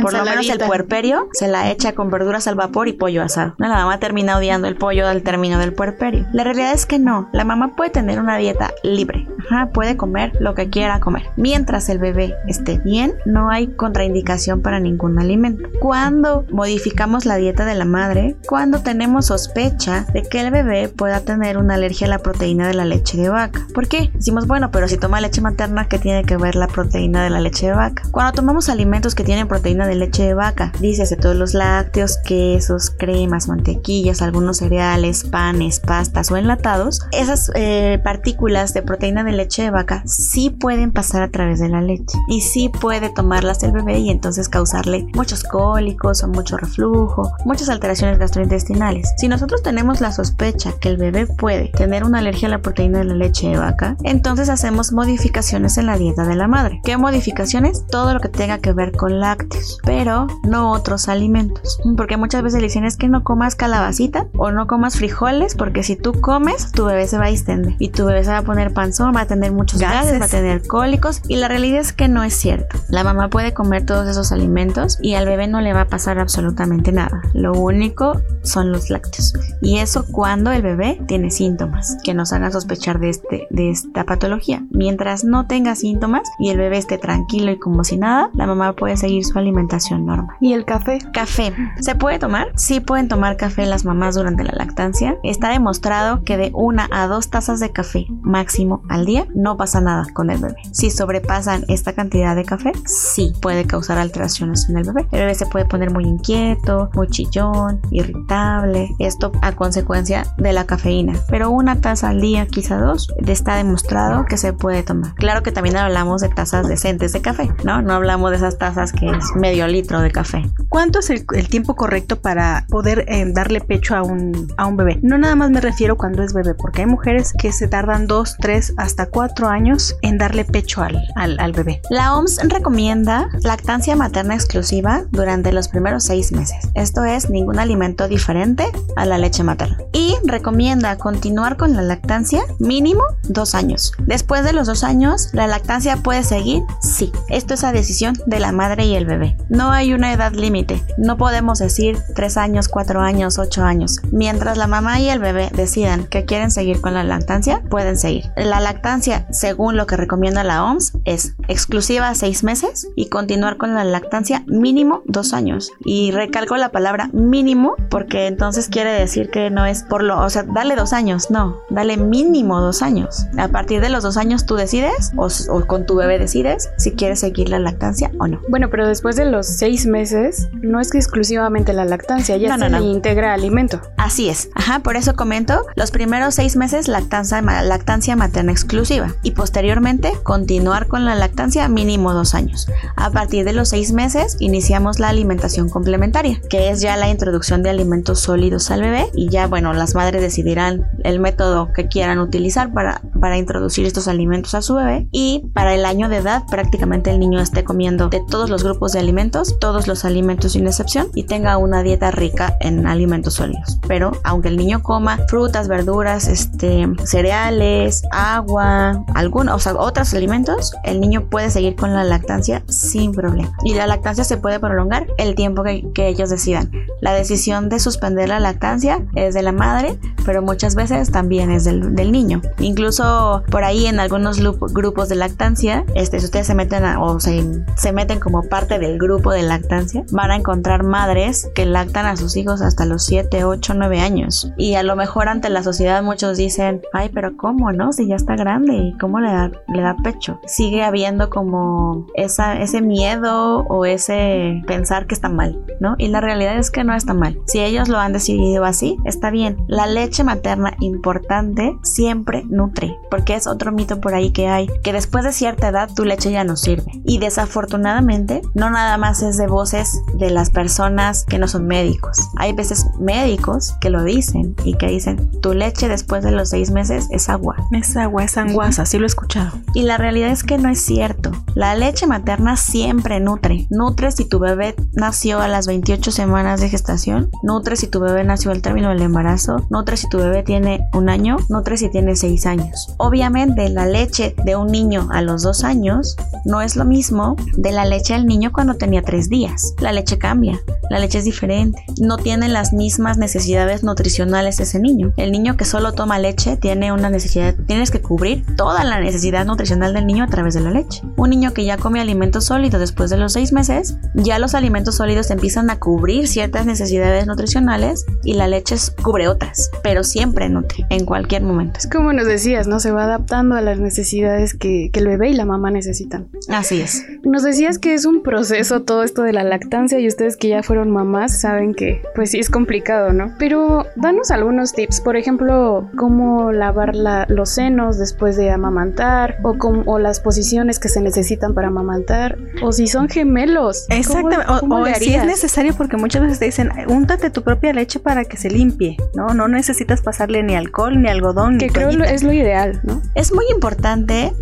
por lo menos el puerperio, se la echa con verduras al vapor y pollo asado. La mamá termina odiando el pollo al término del puerperio. La realidad es que no, la mamá puede tener una dieta libre, puede comer lo que quiera comer. Mientras el bebé esté bien, no hay contraindicación para ningún alimento. Cuando modificamos la dieta de la madre, cuando tenemos sospecha de que el bebé pueda tener una alergia a la proteína de la leche de vaca. ¿Por qué? Decimos, bueno, pero si toma leche materna, ¿qué tiene que ver la proteína de la leche de vaca? Cuando tomamos alimentos que tienen proteína de leche de vaca, dícese todos los lácteos, quesos, cremas, mantequillas, algunos cereales, panes, pastas o enlatados, esas eh, partículas de proteína de leche de vaca sí pueden pasar a través de la leche y sí puede tomarlas el bebé y entonces causarle muchos cólicos o mucho reflujo, muchas alteraciones gastrointestinales. Si nosotros tenemos la sospecha que el bebé puede tener una alergia a la proteína de la leche de vaca, entonces hacemos modificaciones en la dieta de la madre. ¿Qué modificaciones? Todo lo que tenga que ver con lácteos, pero no otros alimentos. Porque muchas veces le dicen es que no comas calabacita o no comas frijoles porque si tú comes tu bebé se va a distender y tu bebé se va a poner panzón, va a tener muchos gases, va a tener cólicos y la realidad es que no es cierto. La mamá puede comer todos esos alimentos y al bebé no le va a pasar absolutamente nada. Lo único son los lácteos. Y eso cuando el bebé tiene síntomas que nos hagan sospechar de, este, de esta patología. Mientras no tenga síntomas y el bebé esté tranquilo y como si nada, la mamá puede seguir su alimentación normal. ¿Y el café? Café. ¿Se puede tomar? Sí pueden tomar café las mamás durante la lactancia. Está demostrado que de una a dos tazas de café máximo al día no pasa nada con el bebé. Si sobrepasan esta cantidad de café, sí puede causar alteraciones en el bebé. El bebé se puede poner muy inquieto, muy chillón, irritable. Esto a consecuencia de la cafeína. Pero una taza al día, quizá dos, está demostrado que se puede tomar. Claro que también hablamos de tazas decentes de café, ¿no? No hablamos de esas tazas que es medio litro de café. ¿Cuánto es el, tiempo correcto para poder eh, darle pecho a un, a un bebé? No nada más me refiero cuando es bebé, porque hay mujeres que se tardan dos, tres, hasta cuatro años en darle pecho al, al, al bebé. La OMS recomienda lactancia materna exclusiva durante los primeros seis meses. Esto es ningún alimento diferente a la leche materna. Y recomienda continuar con la lactancia mínimo dos años. Después de los dos años, ¿la lactancia puede seguir? Sí. Esto es a decisión de la madre y el bebé. No hay una edad límite. No podemos decir tres años, cuatro años, ocho años. Mientras la mamá y el bebé decidan que quieren seguir con la lactancia, pueden seguir. La lactancia, según lo que recomienda la OMS, es exclusiva seis meses y continuar con la lactancia mínimo dos años. Y recalco la palabra mínimo porque entonces quiere decir que no es por lo, o sea, dale dos años, no, dale mínimo dos años. A partir de los dos años tú decides o, con tu bebé decides si quieres seguir la lactancia o no. Bueno, pero después de los seis meses, no es que exclusivamente la lactancia, ya se le integra alimento. Así es, ajá, por eso comento, los primeros seis meses lactancia, lactancia materna exclusiva y posteriormente continuar con la lactancia mínimo dos años. A partir de los seis meses iniciamos la alimentación complementaria, que es ya la introducción de alimentos sólidos al bebé y ya, bueno, las madres decidirán el método que quieran utilizar para, para introducir estos alimentos a su bebé y para el año de edad prácticamente el niño esté comiendo de todos los grupos de alimentos, todos los alimentos sin excepción y tenga una dieta rica en alimentos sólidos. Pero aunque el niño coma frutas, verduras, este, cereales, agua, algunos, o sea, otros alimentos, el niño puede seguir con la lactancia sin problema. Y la lactancia se puede prolongar el tiempo que, ellos decidan. La decisión de suspender la lactancia es de la madre, pero muchas veces también es del, niño. Incluso por ahí en algunos grupos de lactancia, este, si ustedes se meten o se, se meten como parte del grupo de lactancia, van a encontrar madres que lactan a sus hijos hasta los 7, 8, 9 años. Y a lo mejor ante la sociedad muchos dicen, ay, pero ¿cómo, no? Si ya está grande cómo le da, le da pecho. Sigue habiendo como esa, ese miedo o ese pensar que está mal, ¿no? Y la realidad es que no está mal. Si ellos lo han decidido así, está bien. La leche materna importante siempre nutre, porque es otro mito por ahí que hay, que después de cierta edad tu leche ya no sirve. Y desafortunadamente, no nada más es de voces de las personas que no son médicos. Hay veces médicos que lo dicen y que dicen, tu leche después de los seis meses es agua. Es agua, es anguasa, sí lo he escuchado. Y la realidad es que no es cierto. La leche materna siempre nutre. Nutre si tu bebé nació a las 28 semanas de gestación, nutre si tu bebé nació al término del embarazo, nutre si tu bebé tiene un año, nutre si tiene seis años. Obviamente la leche de un niño a los dos años no es lo mismo de la leche del niño cuando tenía tres días. La leche cambia, la leche es diferente. No tiene las mismas necesidades nutricionales ese niño. El niño que solo toma leche tiene una necesidad, tienes que cubrir toda la necesidad nutricional del niño a través de la leche. Un niño que ya come alimentos sólidos después de los seis meses, ya los alimentos sólidos empiezan a cubrir ciertas necesidades nutricionales y la leche cubre otras, pero siempre nutre en cualquier momento. Es como nos decías, ¿no? Se va adaptando a las necesidades que, que el bebé y la mamá necesitan. Así es. Nos decías que es un proceso todo esto de la lactancia y ustedes que ya fueron mamás saben que pues sí es complicado, ¿no? Pero danos algunos tips, por ejemplo, cómo lavar la, los senos después de amamantar o, o las posiciones que se necesitan para amamantar o si son gemelos. Exactamente, o, si es necesario porque muchas veces te dicen, úntate tu propia leche para que se limpie, ¿no? No necesitas pasarle ni alcohol, ni algodón, que ni creo es lo ideal, ¿no? Es muy importante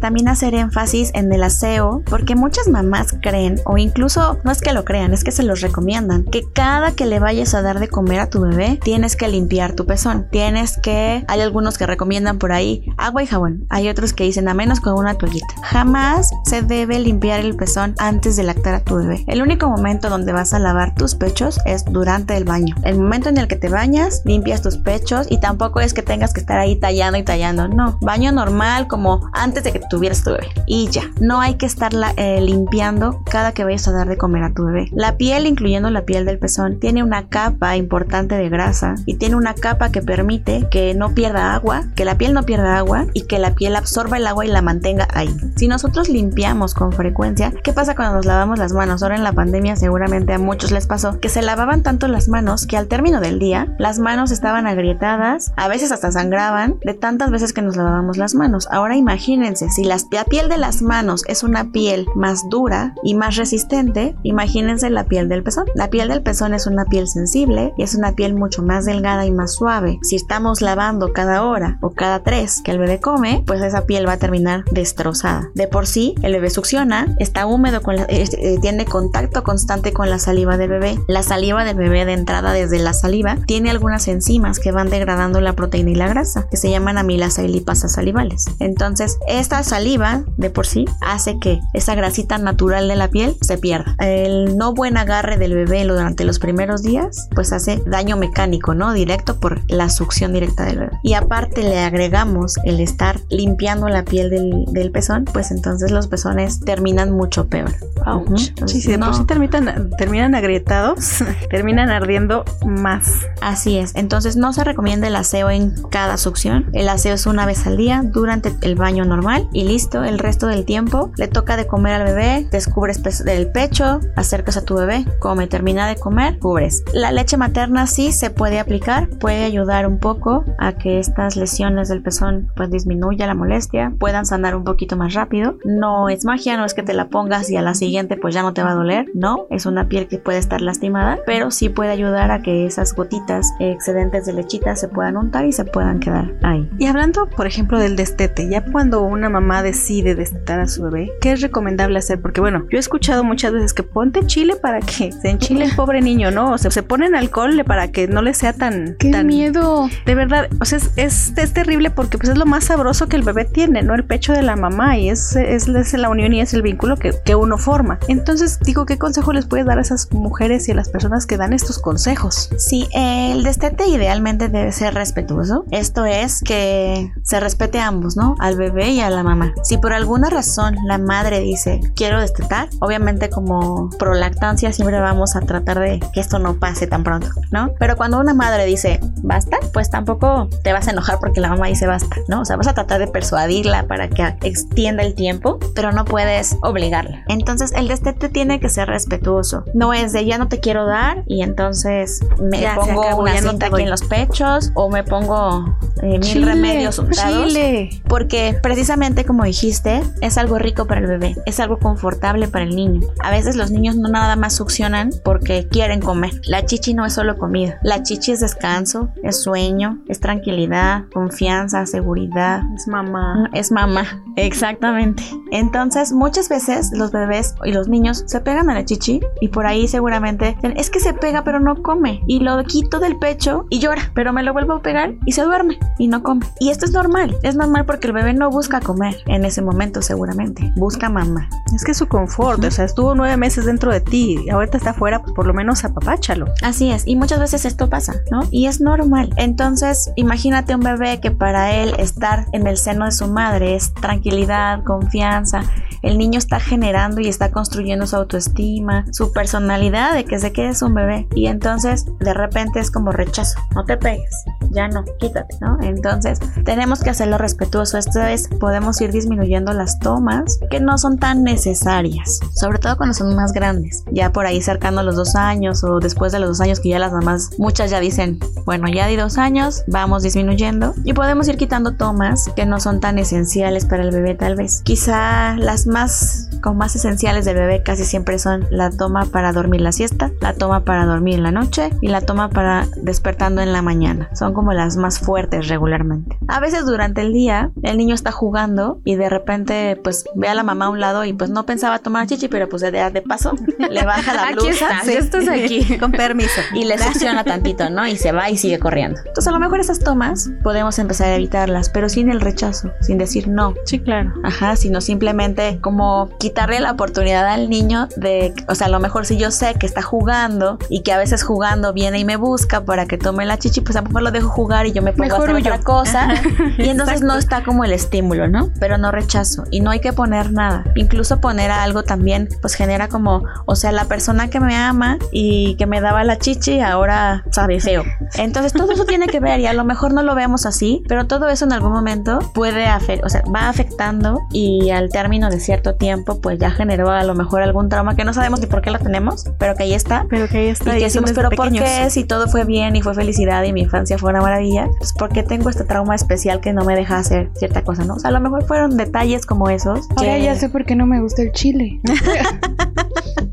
también hacer énfasis en el aseo porque muchas mamás creen o incluso no es que lo crean, es que se los recomiendan, que cada que le vayas a dar de comer a tu bebé tienes que limpiar tu pezón, tienes que, hay algunos que recomiendan por ahí agua y jabón, hay otros que dicen a menos con una toallita. Jamás se debe limpiar el pezón antes de lactar a tu bebé. El único momento donde vas a lavar tus pechos es durante el baño. El momento en el que te bañas, limpias tus pechos y tampoco es que tengas que estar ahí tallando y tallando, no, baño normal como antes de que tuvieras tu bebé y ya, no hay que estarla eh, limpiando cada que vayas a dar de comer a tu bebé. La piel, incluyendo la piel del pezón, tiene una capa importante de grasa y tiene una capa que permite que no pierda agua, que la piel no pierda agua y que la piel absorba el agua y la mantenga ahí. Si nosotros limpiamos con frecuencia, ¿qué pasa cuando nos lavamos las manos? Ahora en la pandemia seguramente a muchos les pasó que se lavaban tanto las manos que al término del día las manos estaban agrietadas, a veces hasta sangraban de tantas veces que nos lavábamos las manos. Ahora imagínense, si la piel de las manos es una piel más dura y más resistente, imagínense la piel del pezón. La piel del pezón es una piel sensible y es una piel mucho más delgada y más suave. Si estamos lavando cada hora o cada tres que el bebé come, pues esa piel va a terminar destrozada. De por sí, el bebé succiona, está húmedo, con eh, eh, tiene contacto constante con la saliva del bebé. La saliva del bebé de entrada desde la saliva tiene algunas enzimas que van degradando la proteína y la grasa, que se llaman amilasa y lipasas salivales. Esta saliva de por sí hace que esa grasita natural de la piel se pierda. El no buen agarre del bebé durante los primeros días, pues hace daño mecánico, ¿no? Directo por la succión directa del bebé. Y aparte le agregamos el estar limpiando la piel del, pezón, pues entonces los pezones terminan mucho peor. sí, sí, por sí terminan, terminan agrietados, terminan ardiendo más. Así es. Entonces no se recomienda el aseo en cada succión. El aseo es una vez al día durante el baño normal y listo. El resto del tiempo le toca de comer al bebé, descubres del pecho, acercas a tu bebé, come, termina de comer, cubres. La leche materna sí se puede aplicar, puede ayudar un poco a que estas lesiones del pezón pues disminuya la molestia, puedan sanar un poquito más rápido. No es magia, no es que te la pongas y a la siguiente pues ya no te va a doler, no, es una piel que puede estar lastimada, pero sí puede ayudar a que esas gotitas excedentes de lechita se puedan untar y se puedan quedar ahí. Y hablando, por ejemplo, del destete, ya cuando una mamá decide destetar a su bebé, ¿qué es recomendable hacer? Porque bueno, yo he escuchado muchas veces que ponte chile para que se enchile el pobre niño, ¿no? O sea, se ponen alcohol para que no le sea tan... ¡Qué tan, miedo! De verdad, o sea, es, es, terrible porque pues es lo más sabroso que el bebé tiene, ¿no? El pecho de la mamá y es, es, la unión y es el vínculo que, que uno forma. Entonces, digo, ¿qué consejo les puedes dar a esas mujeres y a las personas que dan estos consejos? Sí, el destete idealmente debe ser respetuoso. Esto es que se respete a ambos, ¿no? Al bebé y a la mamá. Si por alguna razón la madre dice, quiero destetar, obviamente como prolactancia siempre vamos a tratar de que esto no pase tan pronto, ¿no? Pero cuando una madre dice, basta, pues tampoco te vas a enojar porque la mamá dice basta, ¿no? O sea, vas a tratar de persuadirla para que extienda el tiempo, pero no puedes obligarla. Entonces el destete tiene que ser respetuoso. No es de ya no te quiero dar y entonces me pongo una cinta aquí en los pechos o me pongo eh, mil remedios untados. Porque precisamente como dijiste, es algo rico para el bebé, es algo confortable para el niño. A veces los niños no nada más succionan porque quieren comer. La chichi no es solo comida. La chichi es descanso, es sueño, es tranquilidad, confianza, seguridad. Es mamá. Es mamá, exactamente. Entonces, muchas veces los bebés y los niños se pegan a la chichi y por ahí seguramente es que se pega pero no come y lo quito del pecho y llora, pero me lo vuelvo a pegar y se duerme y no come. Y esto es normal, es normal porque el bebé no busca comer en ese momento seguramente, busca mamá. Es que su confort, o sea, estuvo nueve meses dentro de ti y ahorita está afuera, pues por lo menos apapáchalo. Así es, y muchas veces esto pasa, ¿no? Y es normal. Entonces, imagínate un bebé que para él estar en el seno de su madre es tranquilidad, confianza el niño está generando y está construyendo su autoestima, su personalidad de que sé que es un bebé. Y entonces de repente es como rechazo, no te pegues, ya no, quítate, ¿no? Entonces tenemos que hacerlo respetuoso. Podemos ir disminuyendo las tomas que no son tan necesarias, sobre todo cuando son más grandes, ya por ahí cercando los dos años o después de los dos años que ya las mamás, muchas ya dicen, bueno, ya di dos años, vamos disminuyendo y podemos ir quitando tomas que no son tan esenciales para el bebé tal vez. Quizá las más como más esenciales del bebé casi siempre son la toma para dormir la siesta, la toma para dormir en la noche y la toma para despertando en la mañana. Son como las más fuertes regularmente. A veces durante el día el niño está jugando y de repente pues ve a la mamá a un lado y pues no pensaba tomar chichi, pero pues de, de paso le baja la blusa. Aquí estás, estás aquí. Con permiso. Y le succiona tantito, ¿no? Y se va y sigue corriendo. Entonces a lo mejor esas tomas podemos empezar a evitarlas, pero sin el rechazo, sin decir no. Sí, claro. Ajá, sino simplemente como quitarle la oportunidad al niño de, o sea, a lo mejor si yo sé que está jugando y que a veces jugando viene y me busca para que tome la chichi, pues a lo mejor lo dejo jugar y yo me pongo a hacer otra cosa. y entonces no está como el estímulo, ¿no? Pero no rechazo y no hay que poner nada. Incluso poner algo también, pues genera como, o sea, la persona que me ama y que me daba la chichi ahora sabe feo. Entonces todo eso tiene que ver y a lo mejor no lo vemos así, pero todo eso en algún momento puede afectar, o sea, va afectando y al término de cierto tiempo, pues ya generó a lo mejor algún trauma que no sabemos ni por qué lo tenemos, pero que ahí está. Pero que ahí está. Y que decimos, pero ¿por qué si todo fue bien y fue felicidad y mi infancia fue una maravilla? Pues ¿por qué tengo este trauma especial que no me deja hacer cierta cosa, no? O sea, a lo mejor fueron detalles como esos. Ahora que- ya sé por qué no me gusta el chile.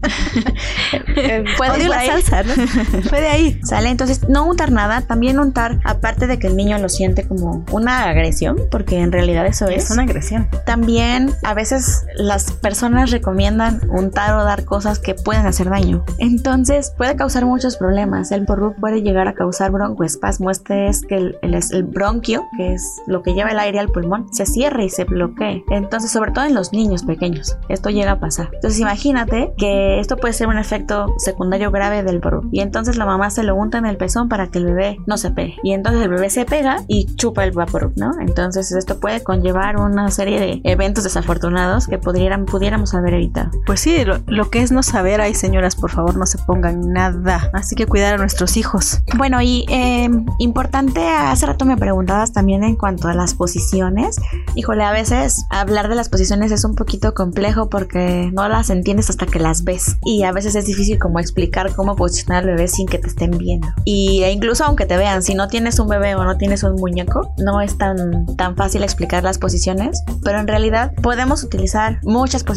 Odio por la salsa, ¿no? Fue de ahí. ¿Sale? Entonces, no untar nada, también untar, aparte de que el niño lo siente como una agresión, porque en realidad eso es. Es una agresión. También a veces las personas recomiendan untar o dar cosas que pueden hacer daño. Entonces puede causar muchos problemas. El porru puede llegar a causar broncoespasmo. Este es que el, el- el bronquio, que es lo que lleva el aire al pulmón, se cierre y se bloquee. Entonces, sobre todo en los niños pequeños, esto llega a pasar. Entonces, imagínate que esto puede ser un efecto secundario grave del porru. Y entonces la mamá se lo unta en el pezón para que el bebé no se pegue. Y entonces el bebé se pega y chupa el vapor, ¿no? Entonces esto puede conllevar una serie de eventos desafortunados que pudieran, pudiéramos haber evitado. Pues sí, lo, lo que es no saber, ay señoras, por favor, no se pongan nada. Así que cuidar a nuestros hijos. Bueno, y eh, importante, hace rato me preguntabas también en cuanto a las posiciones. Híjole, a veces hablar de las posiciones es un poquito complejo porque no las entiendes hasta que las ves. Y a veces es difícil como explicar cómo posicionar al bebé sin que te estén viendo. Y e incluso aunque te vean, si no tienes un bebé o no tienes un muñeco, no es tan, tan fácil explicar las posiciones. Pero en realidad podemos utilizar muchas posiciones.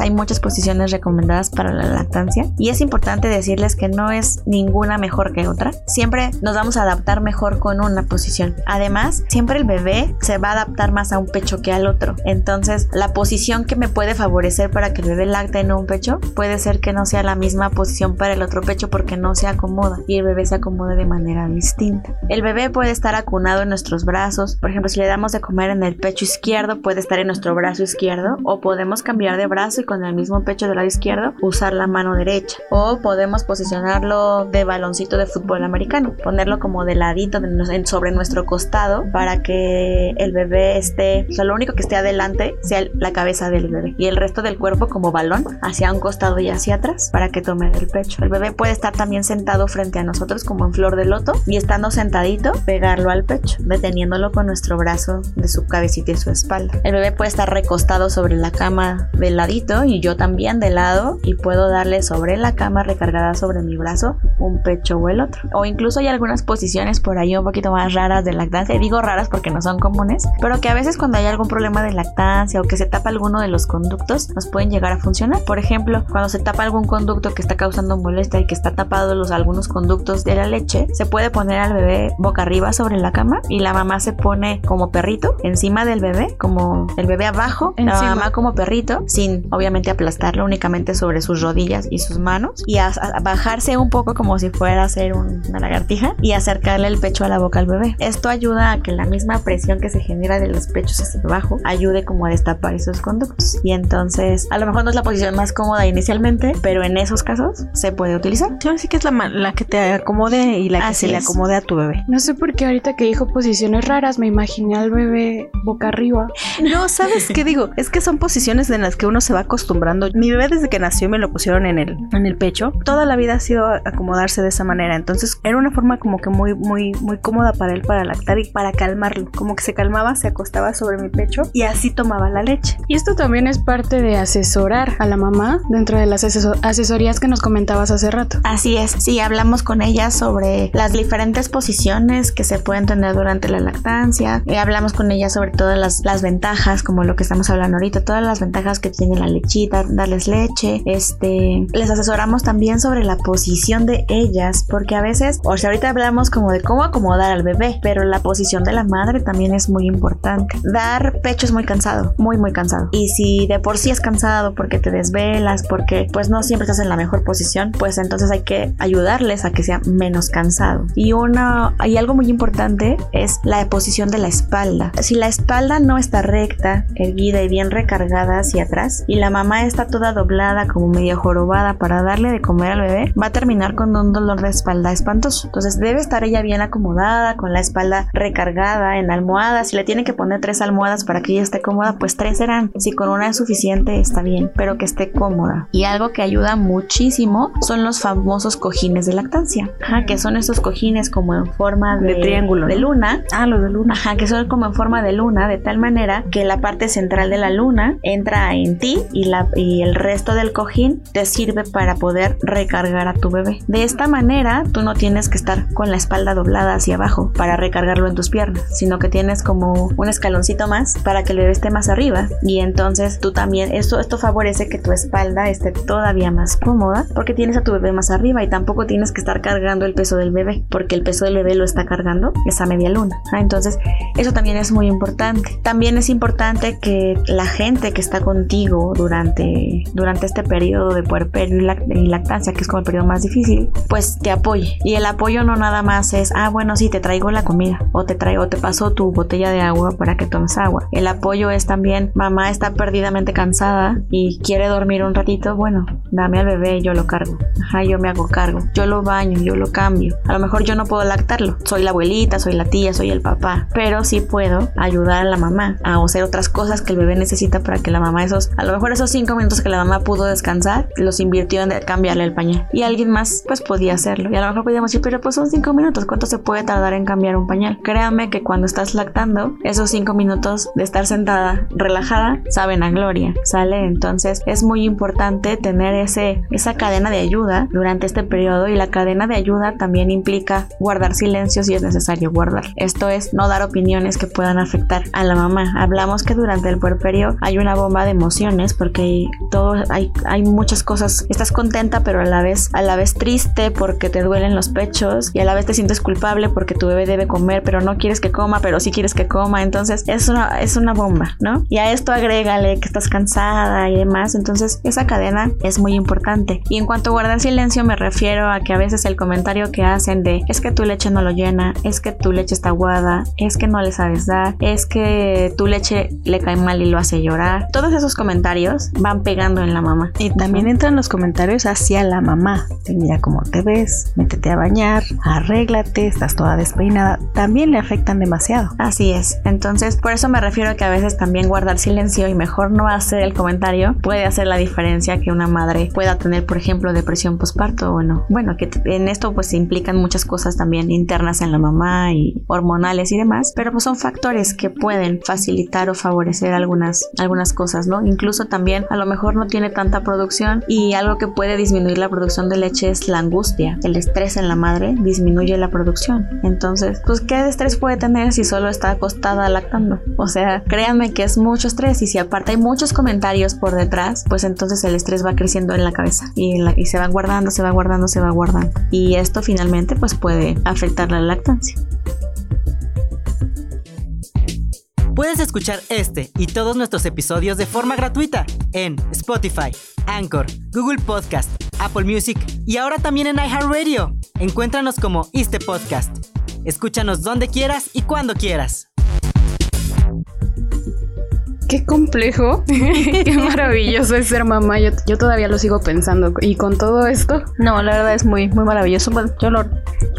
Hay muchas posiciones recomendadas para la lactancia. Y es importante decirles que no es ninguna mejor que otra. Siempre nos vamos a adaptar mejor con una posición. Además, siempre el bebé se va a adaptar más a un pecho que al otro. Entonces, la posición que me puede favorecer para que el bebé lacte en un pecho puede ser que no sea la misma posición para el otro pecho porque no se acomoda y el bebé se acomode de manera distinta. El bebé puede estar acunado en nuestros brazos. Por ejemplo, si le damos de comer en el pecho izquierdo, puede estar en nuestro brazo izquierdo o podemos cambiar de brazo y con el mismo pecho del lado izquierdo usar la mano derecha o podemos posicionarlo de baloncito de fútbol americano, ponerlo como de ladito de sobre nuestro costado para que el bebé esté, o sea, lo único que esté adelante sea la cabeza del bebé y el resto del cuerpo como balón hacia un costado y hacia atrás para que tome del pecho. El bebé puede estar también sentado frente a nosotros como en flor de loto y estando sentadito pegarlo al pecho, deteniéndolo con nuestro brazo de su cabecita y su espalda. El bebé puede estar recostado sobre la cama del ladito y yo también de lado y puedo darle sobre la cama recargada sobre mi brazo un pecho o el otro. O incluso hay algunas posiciones por ahí un poquito más raras de lactancia. Y digo raras porque no son comunes, pero que a veces cuando hay algún problema de lactancia o que se tapa alguno de los conductos nos pueden llegar a funcionar. Por ejemplo, cuando se tapa algún conducto que está causando molestia y que está tapado los algunos conductos de la leche, se puede poner al bebé boca arriba sobre la cama y la mamá se pone como perrito encima del bebé, como el bebé abajo, la Encima. mamá como perrito, sin obviamente aplastarlo únicamente sobre sus rodillas y sus manos y a, a bajarse un poco como si fuera a hacer un- una lagartija y acercarle el pecho a la boca al bebé. Esto ayuda a que la misma presión que se genera de los pechos hacia abajo ayude como a destapar esos conductos. Y entonces, a lo mejor no es la posición más cómoda inicialmente, pero en esos casos se puede utilizar. Sí, que es la, la que te acomode y la que Así se le acomode a tu bebé. No sé por qué ahorita que dijo posiciones raras me imaginé al bebé boca arriba. No, ¿sabes qué digo? Es que son posiciones en las que uno se va acostumbrando. Mi bebé desde que nació me lo pusieron en el, en el pecho. Toda la vida ha sido acomodarse de esa manera. Entonces era una forma como que muy, muy, muy cómoda para él para lactar y para calmarlo. Como que se calmaba, se acostaba sobre mi pecho y así tomaba la leche. Y esto también es parte de asesorar a la mamá dentro de las aseso- asesorías que nos comentabas hace rato. Así es, sí, hablamos con ella sobre las diferentes posiciones que se pueden tener durante la lactancia. Eh, hablamos con ella sobre todas las, las ventajas, como lo que estamos hablando ahorita, todas las ventajas que tiene la lechita, darles leche. Este, les asesoramos también sobre la posición de ellas, porque a veces, o sea, ahorita hablamos como de cómo acomodar al bebé, pero la posición de la madre también es muy importante. Dar pecho es muy cansado, muy, muy cansado. Y si de por sí es cansado porque te desvelas, porque pues no siempre estás en la mejor posición, pues entonces hay que ayudarles a que sea menos cansado. Y una, hay algo muy importante es la posición de la espalda. Si la espalda no está recta, erguida y bien recargada hacia atrás, y la mamá está toda doblada como medio jorobada para darle de comer al bebé, va a terminar con un dolor de espalda espantoso. Entonces debe estar ella bien acomodada, con la espalda recargada en almohadas. Si le tienen que poner tres almohadas para que ella esté cómoda, pues tres serán. Si con una es suficiente, está bien, pero que esté cómoda. Y algo que ayuda muchísimo son los famosos cojines de lactancia, Ajá, que son estos cojines como en forma de, De triángulo, de luna. Ah, lo de luna. Ajá, que son como en forma de luna, de tal manera que la parte central de la luna entra en ti y, la, y el resto del cojín te sirve para poder recargar a tu bebé. De esta manera, tú no tienes que estar con la espalda doblada hacia abajo para recargarlo en tus piernas, sino que tienes como un escaloncito más para que el bebé esté más arriba. Y entonces tú también, esto, esto favorece que tu espalda esté todavía más cómoda porque tienes a tu bebé más arriba y tampoco tienes que estar cargando el peso del bebé porque el peso del bebé lo está cargando esa media luna. Ah, Entonces, eso también es muy importante. También es importante que la gente que está contigo durante, durante este periodo de puerperio y, lac- y lactancia, que es como el periodo más difícil, pues te apoye. Y el apoyo no nada más es, ah, bueno, sí, te traigo la comida o te traigo, te paso tu botella de agua para que tomes agua. El apoyo es también, mamá está perdidamente cansada y quiere dormir un ratito, bueno, dame al bebé, yo lo cargo. Ajá, yo me hago cargo. Yo lo baño, yo lo cambio. A lo mejor yo no puedo lactarlo. Soy la abuelita, soy la tía, soy el papá. Pero sí puedo ayudar a la mamá a hacer otras cosas que el bebé necesita para que la mamá esos, a lo mejor esos cinco minutos que la mamá pudo descansar, los invirtió en cambiarle el pañal. Y alguien más pues podía hacerlo. Y a lo mejor podíamos decir, pero pues son cinco minutos. ¿Cuánto se puede tardar en cambiar un pañal? Créame que cuando estás lactando, esos cinco minutos de estar sentada relajada saben a gloria. ¿Sale? Entonces es muy importante tener ese, esa cadena de ayuda durante este periodo y la cadena de ayuda también implica guardar silencio si es necesario guardar. Esto es no dar opiniones que puedan afectar a la mamá. Hablamos que durante el puerperio hay una bomba de emociones porque todo hay, hay muchas cosas. Estás contenta pero a la vez a la vez triste porque te duelen los pechos y a la vez te sientes culpable porque tu bebé debe comer pero no quieres que coma pero sí quieres que coma. Entonces es una es una bomba, ¿no? Y a esto agrégale que estás cansada y demás. Entonces esa cadena es muy importante. Y en cuanto a guardar silencio me refiero a que a veces el comentario que hacen de es que tu leche no lo llena, es que tu leche está aguada, es que no le sabes dar, es que tu leche le cae mal y lo hace llorar. Todos esos comentarios van pegando en la mamá. Y también entran los comentarios hacia la mamá. Mira cómo te ves, métete a bañar, arréglate, estás toda despeinada. También le afectan demasiado. Así es. Entonces, por eso me refiero a que a veces también guardar silencio y mejor no hacer el comentario puede hacer la diferencia que una madre pueda tener, por ejemplo, depresión postparto o no. Bueno, que en esto pues implican muchas cosas también internas en la mamá y hormonales y demás, pero pues son factores que pueden facilitar o favorecer algunas algunas cosas, ¿no? Incluso también a lo mejor no tiene tanta producción y algo que puede disminuir la producción de leche es la angustia. El estrés en la madre disminuye la producción. Entonces, pues ¿qué estrés puede tener si solo está acostada lactando? O sea, créanme que es mucho estrés y si aparte hay muchos comentarios por detrás, pues entonces el estrés va creciendo en la cabeza y, y se va guardando, se va guardando, se va guardando. Y esto finalmente pues puede afectar la lactancia. Puedes escuchar este y todos nuestros episodios de forma gratuita en Spotify, Anchor, Google Podcast, Apple Music y ahora también en iHeartRadio. Encuéntranos como Este Podcast. Escúchanos donde quieras y cuando quieras. qué complejo, qué maravilloso es ser mamá. Yo, yo, todavía lo sigo pensando. Y con todo esto. No, la verdad es muy, muy maravilloso. Bueno, yo lo,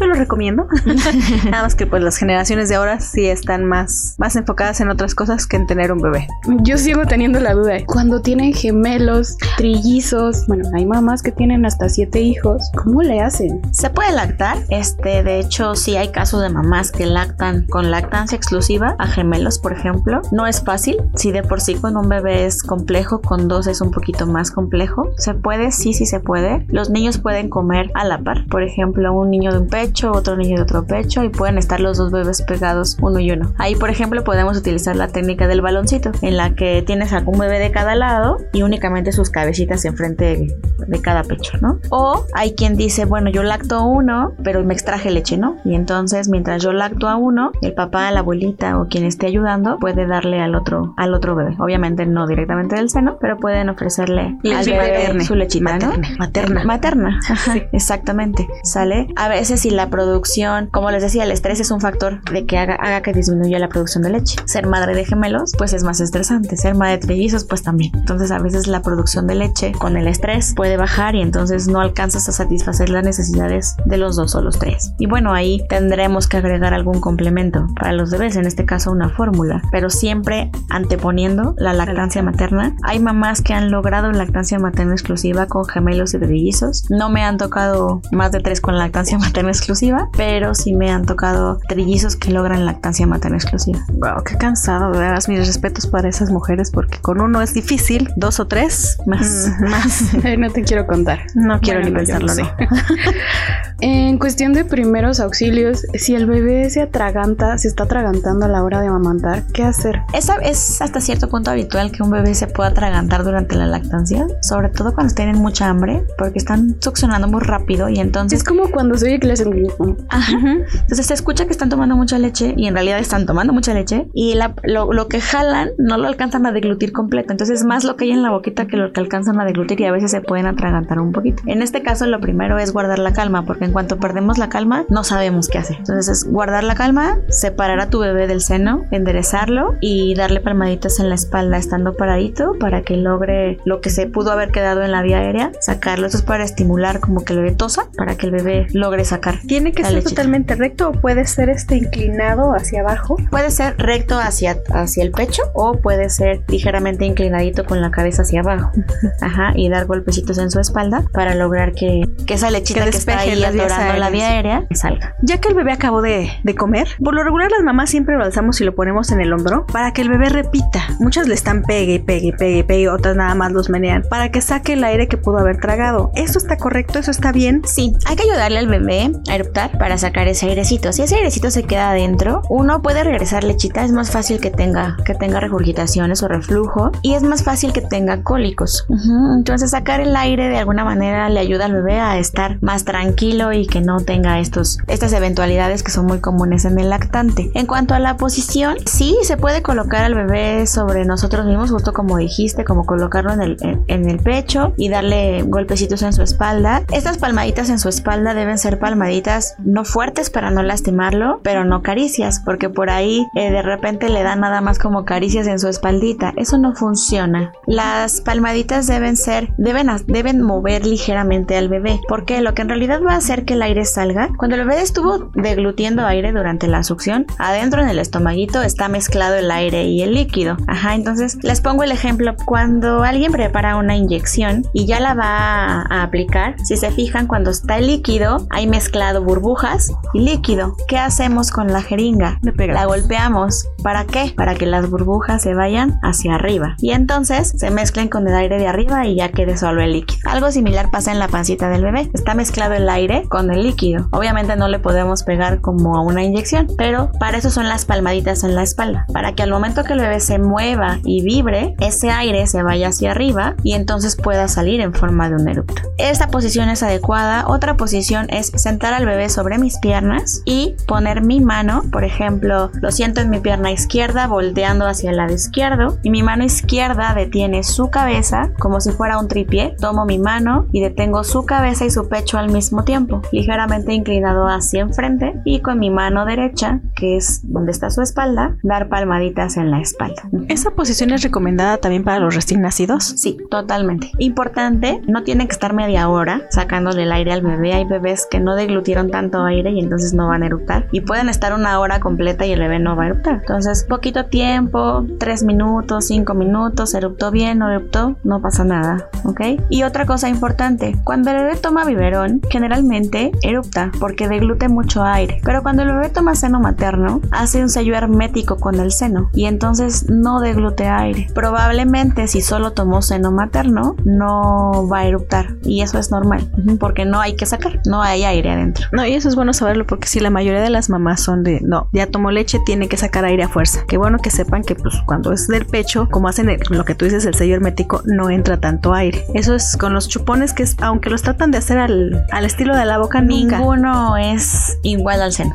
yo lo recomiendo. Nada más que pues las generaciones de ahora sí están más, más enfocadas en otras cosas que en tener un bebé. Yo sigo teniendo la duda. Cuando tienen gemelos, trillizos, bueno, hay mamás que tienen hasta siete hijos. ¿Cómo le hacen? Se puede lactar. Este, de hecho, sí hay casos de mamás que lactan con lactancia exclusiva a gemelos, por ejemplo. No es fácil. Si de por sí con un bebé es complejo, con dos es un poquito más complejo. Se puede, sí, sí se puede. Los niños pueden comer a la par. Por ejemplo, un niño de un pecho, otro niño de otro pecho y pueden estar los dos bebés pegados uno y uno. Ahí, por ejemplo, podemos utilizar la técnica del baloncito, en la que tienes a un bebé de cada lado y únicamente sus cabecitas enfrente de, de cada pecho, ¿no? O hay quien dice, bueno, yo lacto uno, pero me extraje leche, ¿no? Y entonces, mientras yo lacto a uno, el papá, la abuelita o quien esté ayudando puede darle al otro, al otro bebé. Obviamente no directamente del seno, pero pueden ofrecerle al bebé su lechita, materna, ¿no? Materna. Materna, Ajá, exactamente. ¿Sale? A veces si la producción, como les decía, el estrés es un factor de que haga, haga que disminuya la producción de leche. Ser madre de gemelos, pues es más estresante. Ser madre de trillizos, pues también. Entonces a veces la producción de leche con el estrés puede bajar y entonces no alcanzas a satisfacer las necesidades de los dos o los tres. Y bueno, ahí tendremos que agregar algún complemento para los bebés, en este caso una fórmula, pero siempre anteponiendo la lactancia materna. Hay mamás que han logrado lactancia materna exclusiva con gemelos y trillizos. No me han tocado más de tres con lactancia materna exclusiva, pero sí me han tocado trillizos que logran lactancia materna exclusiva. Wow, qué cansado, de veras mis respetos para esas mujeres porque con uno es difícil, dos o tres más, Mm, más. no te quiero contar. No quiero Bueno, ni no, pensarlo, no. En cuestión de primeros auxilios, si el bebé se atraganta, se está atragantando a la hora de amamantar, ¿qué hacer? Esa es hasta cierto punto habitual que un bebé se pueda atragantar durante la lactancia, sobre todo cuando tienen mucha hambre, porque están succionando muy rápido y entonces Es como cuando se Ajá. Entonces se escucha que están tomando mucha leche y en realidad están tomando mucha leche y la- lo, lo que jalan no lo alcanzan a deglutir completo. Entonces es más lo que hay en la boquita que lo que alcanzan a deglutir y a veces se pueden atragantar un poquito. En este caso lo primero es guardar la calma porque en cuanto perdemos la calma no sabemos qué hacer. Entonces es guardar la calma, separar a tu bebé del seno, enderezarlo y darle palmaditas en la espalda estando paradito para que logre lo que se pudo haber quedado en la vía aérea, sacarlo. Esto es para estimular como que el bebé tosa para que el bebé logre sacar. ¿Tiene que ser totalmente recto o puede ser este inclinado hacia abajo? Puede ser recto hacia, hacia el pecho o puede ser ligeramente inclinadito con la cabeza hacia abajo. Ajá, y dar golpecitos en su espalda para lograr que, que esa lechita Que que, está ahí atorando la vía aérea salga. Ya que el bebé acabó de, de comer, por lo regular las mamás siempre lo alzamos y lo ponemos en el hombro para que el bebé repita. Muchas le están pegue y pegue y pegue y pegue, otras nada más los menean para que saque el aire que pudo haber tragado. ¿Eso está correcto? ¿Eso está bien? Sí, hay que ayudarle al bebé eruptar para sacar ese airecito. Si ese airecito se queda adentro, uno puede regresar lechita. Es más fácil que tenga, que tenga regurgitaciones o reflujo y es más fácil que tenga cólicos. Entonces sacar el aire de alguna manera le ayuda al bebé a estar más tranquilo y que no tenga estos, estas eventualidades que son muy comunes en el lactante. En cuanto a la posición, sí se puede colocar al bebé sobre nosotros mismos, justo como dijiste, como colocarlo en el, en el pecho y darle golpecitos en su espalda. Estas palmaditas en su espalda deben ser palmaditas no fuertes para no lastimarlo, pero no caricias, porque por ahí eh, de repente le dan nada más como caricias en su espaldita. Eso no funciona. Las palmaditas deben ser, deben, deben mover ligeramente al bebé, porque lo que en realidad va a hacer que el aire salga, cuando el bebé estuvo deglutiendo aire durante la succión, adentro en el estomaguito está mezclado el aire y el líquido. Ajá, entonces les pongo el ejemplo, cuando alguien prepara una inyección y ya la va a aplicar, si se fijan, cuando está el líquido, hay mezclado burbujas y líquido. ¿Qué hacemos con la jeringa? La golpeamos. ¿Para qué? Para que las burbujas se vayan hacia arriba. Y entonces se mezclen con el aire de arriba y ya quede solo el líquido. Algo similar pasa en la pancita del bebé. Está mezclado el aire con el líquido. Obviamente no le podemos pegar como a una inyección, pero para eso son las palmaditas en la espalda. Para que al momento que el bebé se mueva y vibre, ese aire se vaya hacia arriba y entonces pueda salir en forma de un eructo. Esta posición es adecuada. Otra posición es sentar al bebé sobre mis piernas y poner mi mano, por ejemplo, lo siento en mi pierna izquierda volteando hacia el lado izquierdo y mi mano izquierda detiene su cabeza como si fuera un tripié. Tomo mi mano y detengo su cabeza y su pecho al mismo tiempo, ligeramente inclinado hacia enfrente y con mi mano derecha, que es donde está su espalda, dar palmaditas en la espalda. ¿Esa posición es recomendada también para los recién nacidos? Sí, totalmente. Importante, no tiene que estar media hora sacándole el aire al bebé. Hay bebés que no deglutieron tanto aire y entonces no van a eructar. Y pueden estar una hora completa y el bebé no va a eructar. Entonces, poquito tiempo, tres minutos, cinco minutos, eruptó bien, no eruptó, no pasa nada, ¿ok? Y otra cosa importante, cuando el bebé toma biberón, generalmente erupta porque deglute mucho aire. Pero cuando el bebé toma seno materno, hace un sello hermético con el seno y entonces no deglute aire. Probablemente si solo tomó seno materno, no va a eruptar y eso es normal porque no hay que sacar, no hay aire adentro. No, y eso es bueno saberlo porque si la mayoría de las mamás son de, no, ya tomó leche, tiene que sacar aire a fuerza. Qué bueno que sepan que pues cuando es del pecho, como hacen lo que tú dices, el sello hermético, no entra tanto aire. Eso es con los chupones que es, aunque los tratan de hacer al, al estilo de la boca, ninguno es igual al seno.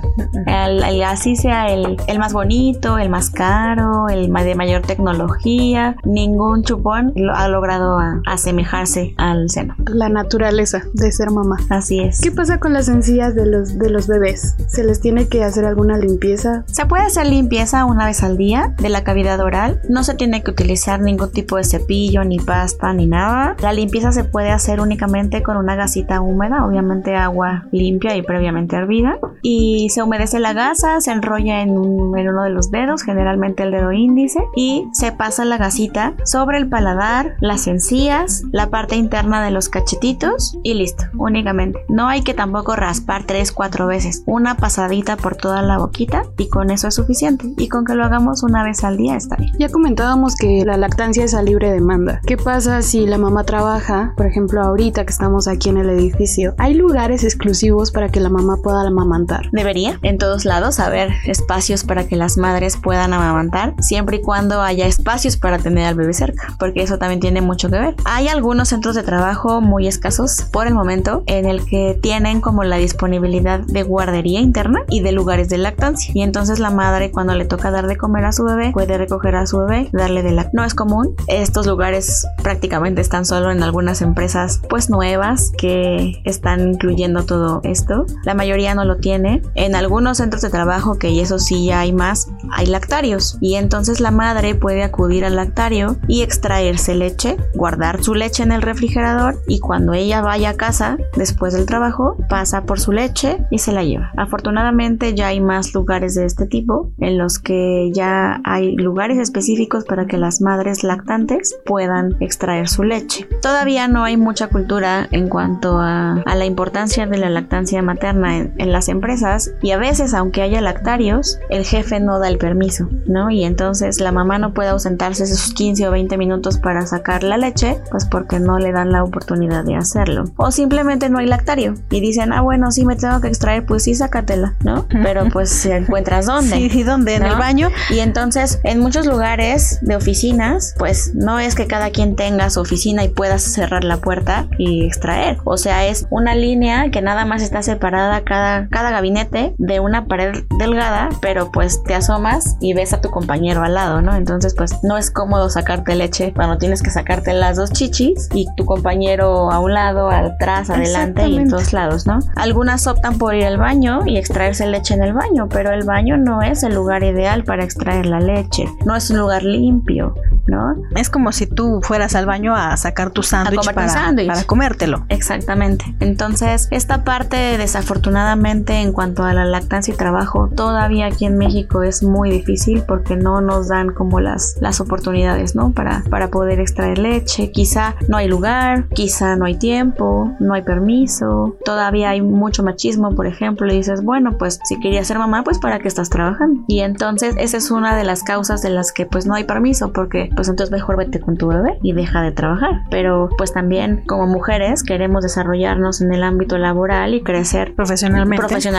así sea el, el más bonito, el más caro, el de mayor tecnología, ningún chupón ha logrado asemejarse al seno. La naturaleza de ser mamá. Así es. ¿Qué pasa con las de los, de los bebés? ¿Se les tiene que hacer alguna limpieza? Se puede hacer limpieza una vez al día de la cavidad oral. No se tiene que utilizar ningún tipo de cepillo, ni pasta, ni nada. La limpieza se puede hacer únicamente con una gasita húmeda, obviamente agua limpia y previamente hervida. Y se humedece la gasa, se enrolla en, en uno de los dedos, generalmente el dedo índice, y se pasa la gasita sobre el paladar, las encías, la parte interna de los cachetitos y listo, únicamente. No hay que tampoco raspar 3-4 veces, una pasadita por toda la boquita y con eso es suficiente. Y con que lo hagamos una vez al día está bien. Ya comentábamos que la lactancia es a libre demanda. ¿Qué pasa si la mamá trabaja? Por ejemplo, ahorita que estamos aquí en el edificio, ¿hay lugares exclusivos para que la mamá pueda amamantar? Debería en todos lados haber espacios para que las madres puedan amamantar, siempre y cuando haya espacios para tener al bebé cerca, porque eso también tiene mucho que ver. Hay algunos centros de trabajo muy escasos por el momento en el que tienen como la disponibilidad de guardería interna y de lugares de lactancia. Y entonces la madre cuando le toca dar de comer a su bebé puede recoger a su bebé, darle de la... No es común. Estos lugares prácticamente están solo en algunas empresas pues nuevas que están incluyendo todo esto. La mayoría no lo tiene. En algunos centros de trabajo que eso sí ya hay más, hay lactarios. Y entonces la madre puede acudir al lactario y extraerse leche, guardar su leche en el refrigerador y cuando ella vaya a casa después del trabajo pasa por su leche y se la lleva. Afortunadamente ya hay más lugares de este tipo en los que ya hay lugares específicos para que las madres lactantes puedan extraer su leche. Todavía no hay mucha cultura en cuanto a, la importancia de la lactancia materna en, en las empresas y a veces aunque haya lactarios el jefe no da el permiso, ¿no? Y entonces la mamá no puede ausentarse esos 15 o 20 minutos para sacar la leche, pues porque no le dan la oportunidad de hacerlo. O simplemente no hay lactario y dicen, ah, bueno, sí me tengo que extraer, pues sí, sácatela, ¿no? Pero pues si encuentras dónde. Sí, ¿y dónde? ¿En el baño? Y entonces, en muchos lugares de oficinas, pues no es que cada quien tenga su oficina y puedas cerrar la puerta y extraer. O sea, es una línea que nada más está separada cada, cada gabinete de una pared delgada, pero pues te asomas y ves a tu compañero al lado, ¿no? Entonces, pues no es cómodo sacarte leche cuando tienes que sacarte las dos chichis y tu compañero a un lado, atrás, adelante y en todos lados, ¿no? Algunas optan por ir al baño y extraerse leche en el baño, pero el baño no es el lugar ideal para extraer la leche, no es un lugar limpio. ¿no? Es como si tú fueras al baño a sacar tu sándwich para, para, comértelo. Exactamente. Entonces, esta parte, desafortunadamente, en cuanto a la lactancia y trabajo, todavía aquí en México es muy difícil porque no nos dan como las, las oportunidades, ¿no? Para, para poder extraer leche. Quizá no hay lugar, quizá no hay tiempo, no hay permiso. Todavía hay mucho machismo, por ejemplo, y dices, bueno, pues si querías ser mamá, pues para qué estás trabajando. Y entonces esa es una de las causas de las que pues no hay permiso, porque pues entonces mejor vete con tu bebé y deja de trabajar. Pero pues también como mujeres queremos desarrollarnos en el ámbito laboral y crecer profesionalmente. Profesionalmente,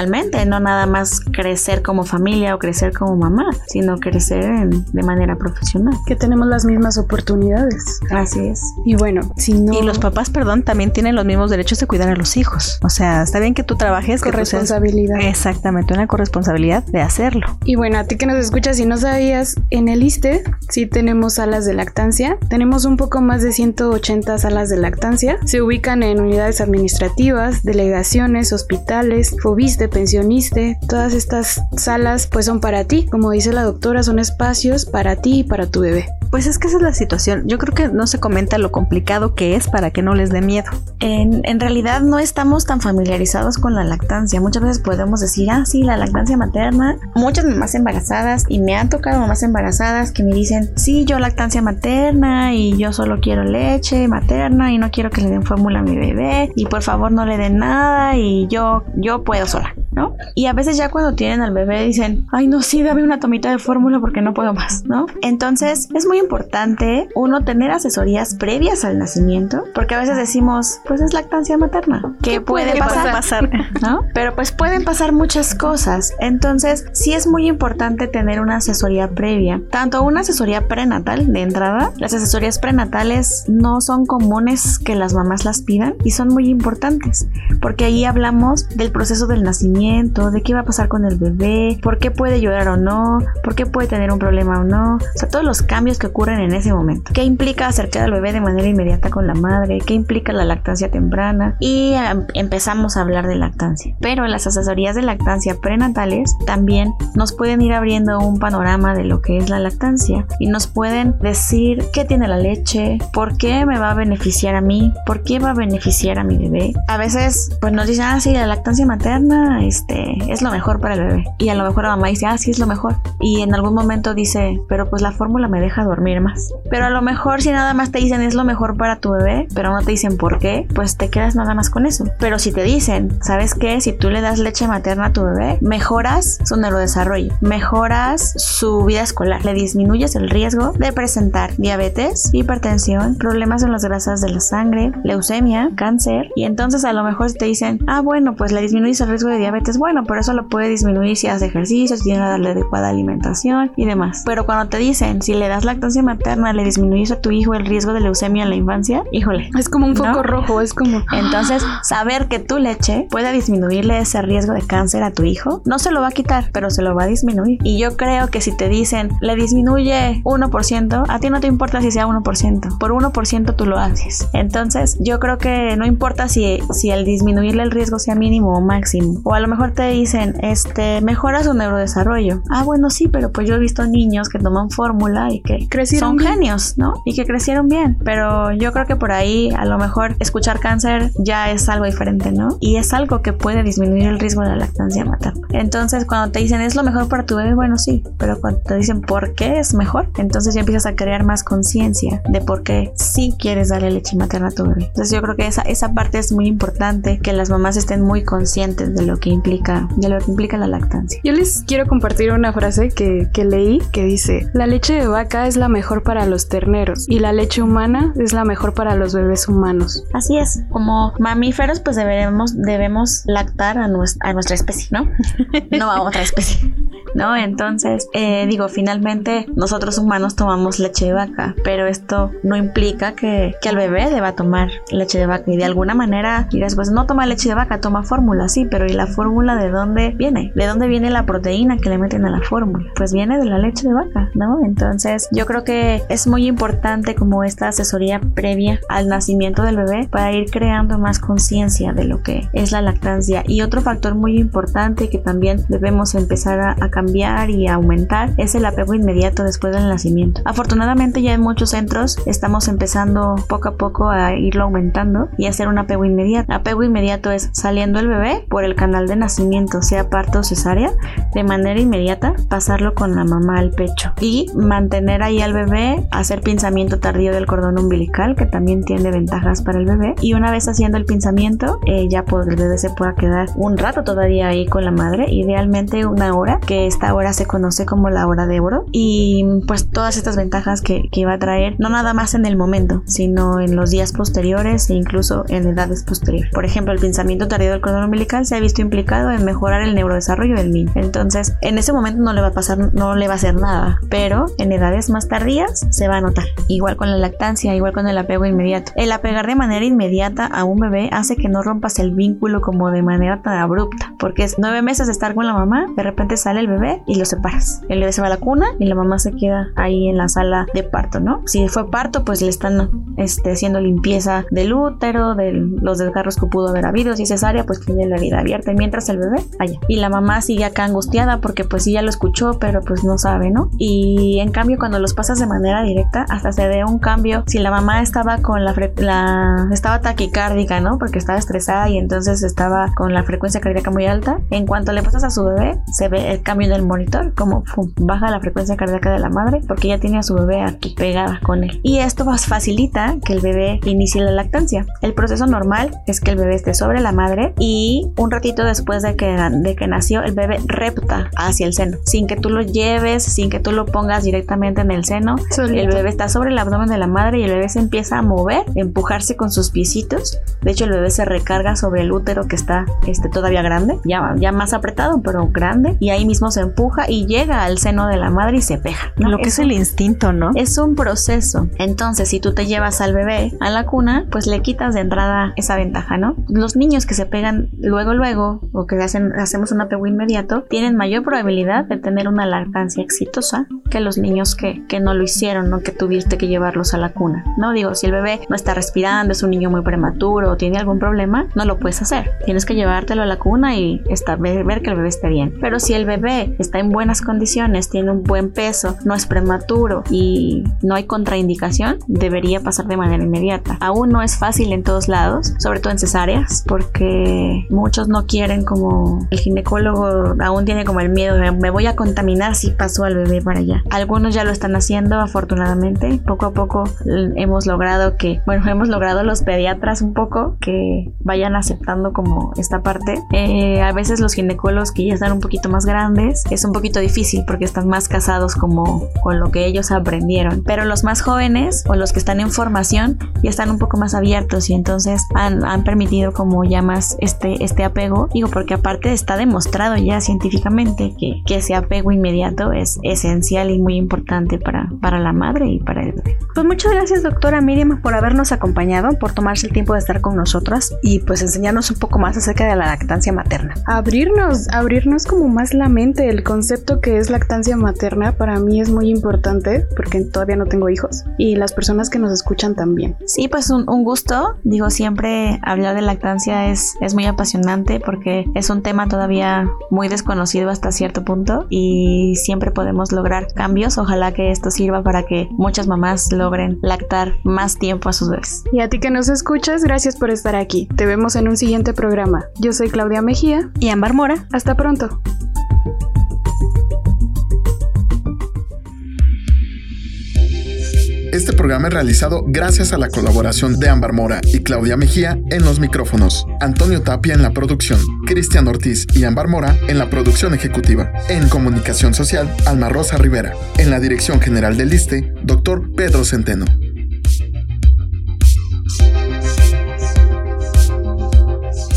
no nada más crecer como familia o crecer como mamá, sino crecer de manera profesional. Que tenemos las mismas oportunidades. Así es. Y bueno, si no... Y los papás, perdón, también tienen los mismos derechos de cuidar a los hijos. O sea, está bien que tú trabajes. Corresponsabilidad. exactamente, una corresponsabilidad de hacerlo. Y bueno, a ti que nos escuchas, si no sabías, en el ISTE sí tenemos salas de lactancia. Tenemos un poco más de 180 salas de lactancia. Se ubican en unidades administrativas, delegaciones, hospitales, FOBISTE, pensioniste. Todas estas salas pues son para ti. Como dice la doctora, son espacios para ti y para tu bebé. Pues es que esa es la situación. Yo creo que no se comenta lo complicado que es para que no les dé miedo. En, en, realidad no estamos tan familiarizados con la lactancia. Muchas veces podemos decir, ah, sí, la lactancia materna. Muchas mamás embarazadas, y me han tocado mamás embarazadas que me dicen, sí, yo lactancia materna y yo solo quiero leche materna y no quiero que le den fórmula a mi bebé y por favor no le den nada y yo, yo puedo sola. ¿No? Y a veces ya cuando tienen al bebé dicen, ay no, sí, dame una tomita de fórmula porque no puedo más, ¿no? Entonces es muy importante uno tener asesorías previas al nacimiento, porque a veces decimos, pues es lactancia materna, que puede, pasar, ¿no? Pero pues pueden pasar muchas cosas, entonces sí es muy importante tener una asesoría previa, tanto una asesoría prenatal de entrada, las asesorías prenatales no son comunes que las mamás las pidan y son muy importantes, porque ahí hablamos del proceso del nacimiento, de qué va a pasar con el bebé, por qué puede llorar o no, por qué puede tener un problema o no, o sea, todos los cambios que ocurren en ese momento. ¿Qué implica acercar al bebé de manera inmediata con la madre? ¿Qué implica la lactancia temprana? Y em, empezamos a hablar de lactancia. Pero las asesorías de lactancia prenatales también nos pueden ir abriendo un panorama de lo que es la lactancia y nos pueden decir qué tiene la leche, por qué me va a beneficiar a mí, por qué va a beneficiar a mi bebé. A veces pues nos dicen, ah, sí, la lactancia materna es este, es lo mejor para el bebé. Y a lo mejor la mamá dice, ah, sí es lo mejor. Y en algún momento dice, pero pues la fórmula me deja dormir más. Pero a lo mejor si nada más te dicen es lo mejor para tu bebé, pero no te dicen por qué, pues te quedas nada más con eso. Pero si te dicen, ¿sabes qué? Si tú le das leche materna a tu bebé, mejoras su neurodesarrollo, mejoras su vida escolar, le disminuyes el riesgo de presentar diabetes, hipertensión, problemas en las grasas de la sangre, leucemia, cáncer. Y entonces a lo mejor te dicen, ah, bueno, pues le disminuyes el riesgo de diabetes es bueno, pero eso lo puede disminuir si hace ejercicio, si tiene la adecuada alimentación y demás. Pero cuando te dicen, si le das lactancia materna, le disminuyes a tu hijo el riesgo de leucemia en la infancia, híjole. Es como un foco rojo, es como... Entonces, saber que tu leche puede disminuirle ese riesgo de cáncer a tu hijo, no se lo va a quitar, pero se lo va a disminuir. Y yo creo que si te dicen, le disminuye 1%, a ti no te importa si sea 1%. Por 1% tú lo haces. Entonces, yo creo que no importa si, si el disminuirle el riesgo sea mínimo o máximo. O a lo mejor te dicen, este, mejora su neurodesarrollo. Ah, bueno, sí, pero pues yo he visto niños que toman fórmula y que crecieron son genios, ¿no? Y que crecieron bien. Pero yo creo que por ahí a lo mejor escuchar cáncer ya es algo diferente, ¿no? Y es algo que puede disminuir el riesgo de la lactancia materna. Entonces, cuando te dicen es lo mejor para tu bebé, bueno, sí, pero cuando te dicen por qué es mejor, entonces ya empiezas a crear más conciencia de por qué sí quieres darle leche materna a tu bebé. Entonces, yo creo que esa, esa parte es muy importante, que las mamás estén muy conscientes de lo que implica, de lo que implica la lactancia. Yo les quiero compartir una frase que, que leí que dice, la leche de vaca es la mejor para los terneros y la leche humana es la mejor para los bebés humanos. Así es, como mamíferos pues debemos, debemos lactar a nuestra, a nuestra especie, ¿no? no a otra especie. ¿No? Entonces, eh, digo, finalmente nosotros humanos tomamos leche de vaca, pero esto no implica que, que, el bebé deba tomar leche de vaca y de alguna manera dirás, pues no toma leche de vaca, toma fórmula, sí, pero ¿y la fórmula de dónde viene? ¿De dónde viene la proteína que le meten a la fórmula? Pues viene de la leche de vaca, ¿no? Entonces, yo creo que es muy importante como esta asesoría previa al nacimiento del bebé para ir creando más conciencia de lo que es la lactancia. Y otro factor muy importante que también debemos empezar a, a cambiar y aumentar es el apego inmediato después del nacimiento. Afortunadamente ya en muchos centros estamos empezando poco a poco a irlo aumentando y hacer un apego inmediato. Apego inmediato es saliendo el bebé por el canal de nacimiento, sea parto o cesárea, de manera inmediata pasarlo con la mamá al pecho y mantener ahí al bebé, hacer pinzamiento tardío del cordón umbilical que también tiene ventajas para el bebé y una vez haciendo el pinzamiento eh, ya pues el bebé se pueda quedar un rato todavía ahí con la madre, idealmente una hora que esta hora se conoce como la hora de oro y pues todas estas ventajas que, que va a traer, no nada más en el momento, sino en los días posteriores e incluso en edades posteriores. Por ejemplo, el pensamiento tardío del cordón umbilical se ha visto implicado en mejorar el neurodesarrollo del niño. Entonces, en ese momento no le va a pasar, no le va a hacer nada, pero en edades más tardías se va a notar. Igual con la lactancia, igual con el apego inmediato. El apegar de manera inmediata a un bebé hace que no rompas el vínculo como de manera tan abrupta, porque es nueve meses de estar con la mamá, de repente sale el bebé y lo separas. El bebé se va a la cuna y la mamá se queda ahí en la sala de parto, ¿no? Si fue parto, pues le están este, haciendo limpieza del útero, de los desgarros que pudo haber habido, si es cesárea, pues tiene la herida abierta, mientras el bebé allá. Y la mamá sigue acá angustiada porque pues sí ya lo escuchó, pero pues no sabe, ¿no? Y en cambio cuando los pasas de manera directa, hasta se ve un cambio. Si la mamá estaba con la, la estaba taquicárdica, ¿no? Porque estaba estresada y entonces estaba con la frecuencia cardíaca muy alta, en cuanto le pasas a su bebé, se ve el cambio en el monitor, como baja la frecuencia cardíaca de la madre, porque ya tiene a su bebé aquí pegada con él. Y esto facilita que el bebé inicie la lactancia. El proceso normal es que el bebé esté sobre la madre y un ratito después de que, de que nació, el bebé repta hacia el seno, sin que tú lo lleves, sin que tú lo pongas directamente en el seno. El bebé está sobre el abdomen de la madre y el bebé se empieza a mover, empujarse con sus piecitos. De hecho, el bebé se recarga sobre el útero que está este, todavía grande, ya, ya más apretado, pero grande, y ahí mismo se empuja y llega al seno de la madre y se pega. Lo que es, el instinto, ¿no? Es un proceso. Entonces, si tú te llevas al bebé a la cuna, pues le quitas de entrada esa ventaja, ¿no? Los niños que se pegan luego, luego, o que hacen, hacemos un apego inmediato, tienen mayor probabilidad de tener una lactancia exitosa que los niños que, que no lo hicieron, ¿no? Que tuviste que llevarlos a la cuna, ¿no? Digo, si el bebé no está respirando, es un niño muy prematuro o tiene algún problema, no lo puedes hacer. Tienes que llevártelo a la cuna y estar, ver que el bebé esté bien. Pero si el bebé está en buenas condiciones, tiene un buen peso, no es prematuro y no hay contraindicación, debería pasar de manera inmediata. Aún no es fácil en todos lados, sobre todo en cesáreas, porque muchos no quieren como el ginecólogo aún tiene como el miedo de me voy a contaminar si paso al bebé para allá. Algunos ya lo están haciendo afortunadamente. Poco a poco hemos logrado que, bueno, hemos logrado los pediatras un poco que vayan aceptando como esta parte. Eh, a veces los ginecólogos que ya están un poquito más grandes es un poquito difícil porque están más casados como con lo que ellos aprendieron. Pero los más jóvenes o los que están en formación ya están un poco más abiertos y entonces han, han permitido como ya más este, este apego. Digo, porque aparte está demostrado ya científicamente que, que ese apego inmediato es esencial y muy importante para, para la madre y para el bebé. Pues muchas gracias doctora Miriam por habernos acompañado, por tomarse el tiempo de estar con nosotras y pues enseñarnos un poco más acerca de la lactancia materna. Abrirnos, abrirnos como más la mente, el concepto que es lactancia materna para mí es muy importante porque todavía no tengo hijos y las personas que nos escuchan también. Sí, pues un, un gusto, digo siempre hablar de lactancia es, es muy apasionante porque es un tema todavía muy desconocido hasta cierto punto y siempre podemos lograr cambios. Ojalá que esto sirva para que muchas mamás logren lactar más tiempo a sus bebés. Y a ti que nos escuchas, gracias por estar aquí. Te vemos en un siguiente programa. Yo soy Claudia Mejía y Ámbar Mora. Hasta pronto. Este programa es realizado gracias a la colaboración de Ámbar Mora y Claudia Mejía en los micrófonos, Antonio Tapia en la producción, Cristian Ortiz y Ámbar Mora en la producción ejecutiva, en comunicación social, Alma Rosa Rivera, en la dirección general del ISTE, doctor Pedro Centeno.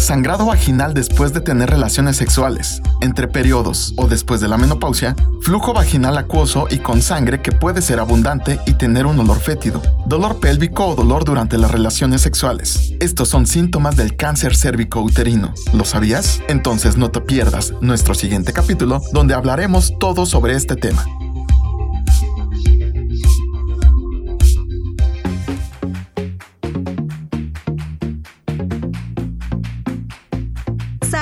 Sangrado vaginal después de tener relaciones sexuales, entre periodos o después de la menopausia, flujo vaginal acuoso y con sangre que puede ser abundante y tener un olor fétido, dolor pélvico o dolor durante las relaciones sexuales. Estos son síntomas del cáncer cérvico-uterino. ¿Lo sabías? Entonces no te pierdas nuestro siguiente capítulo donde hablaremos todo sobre este tema.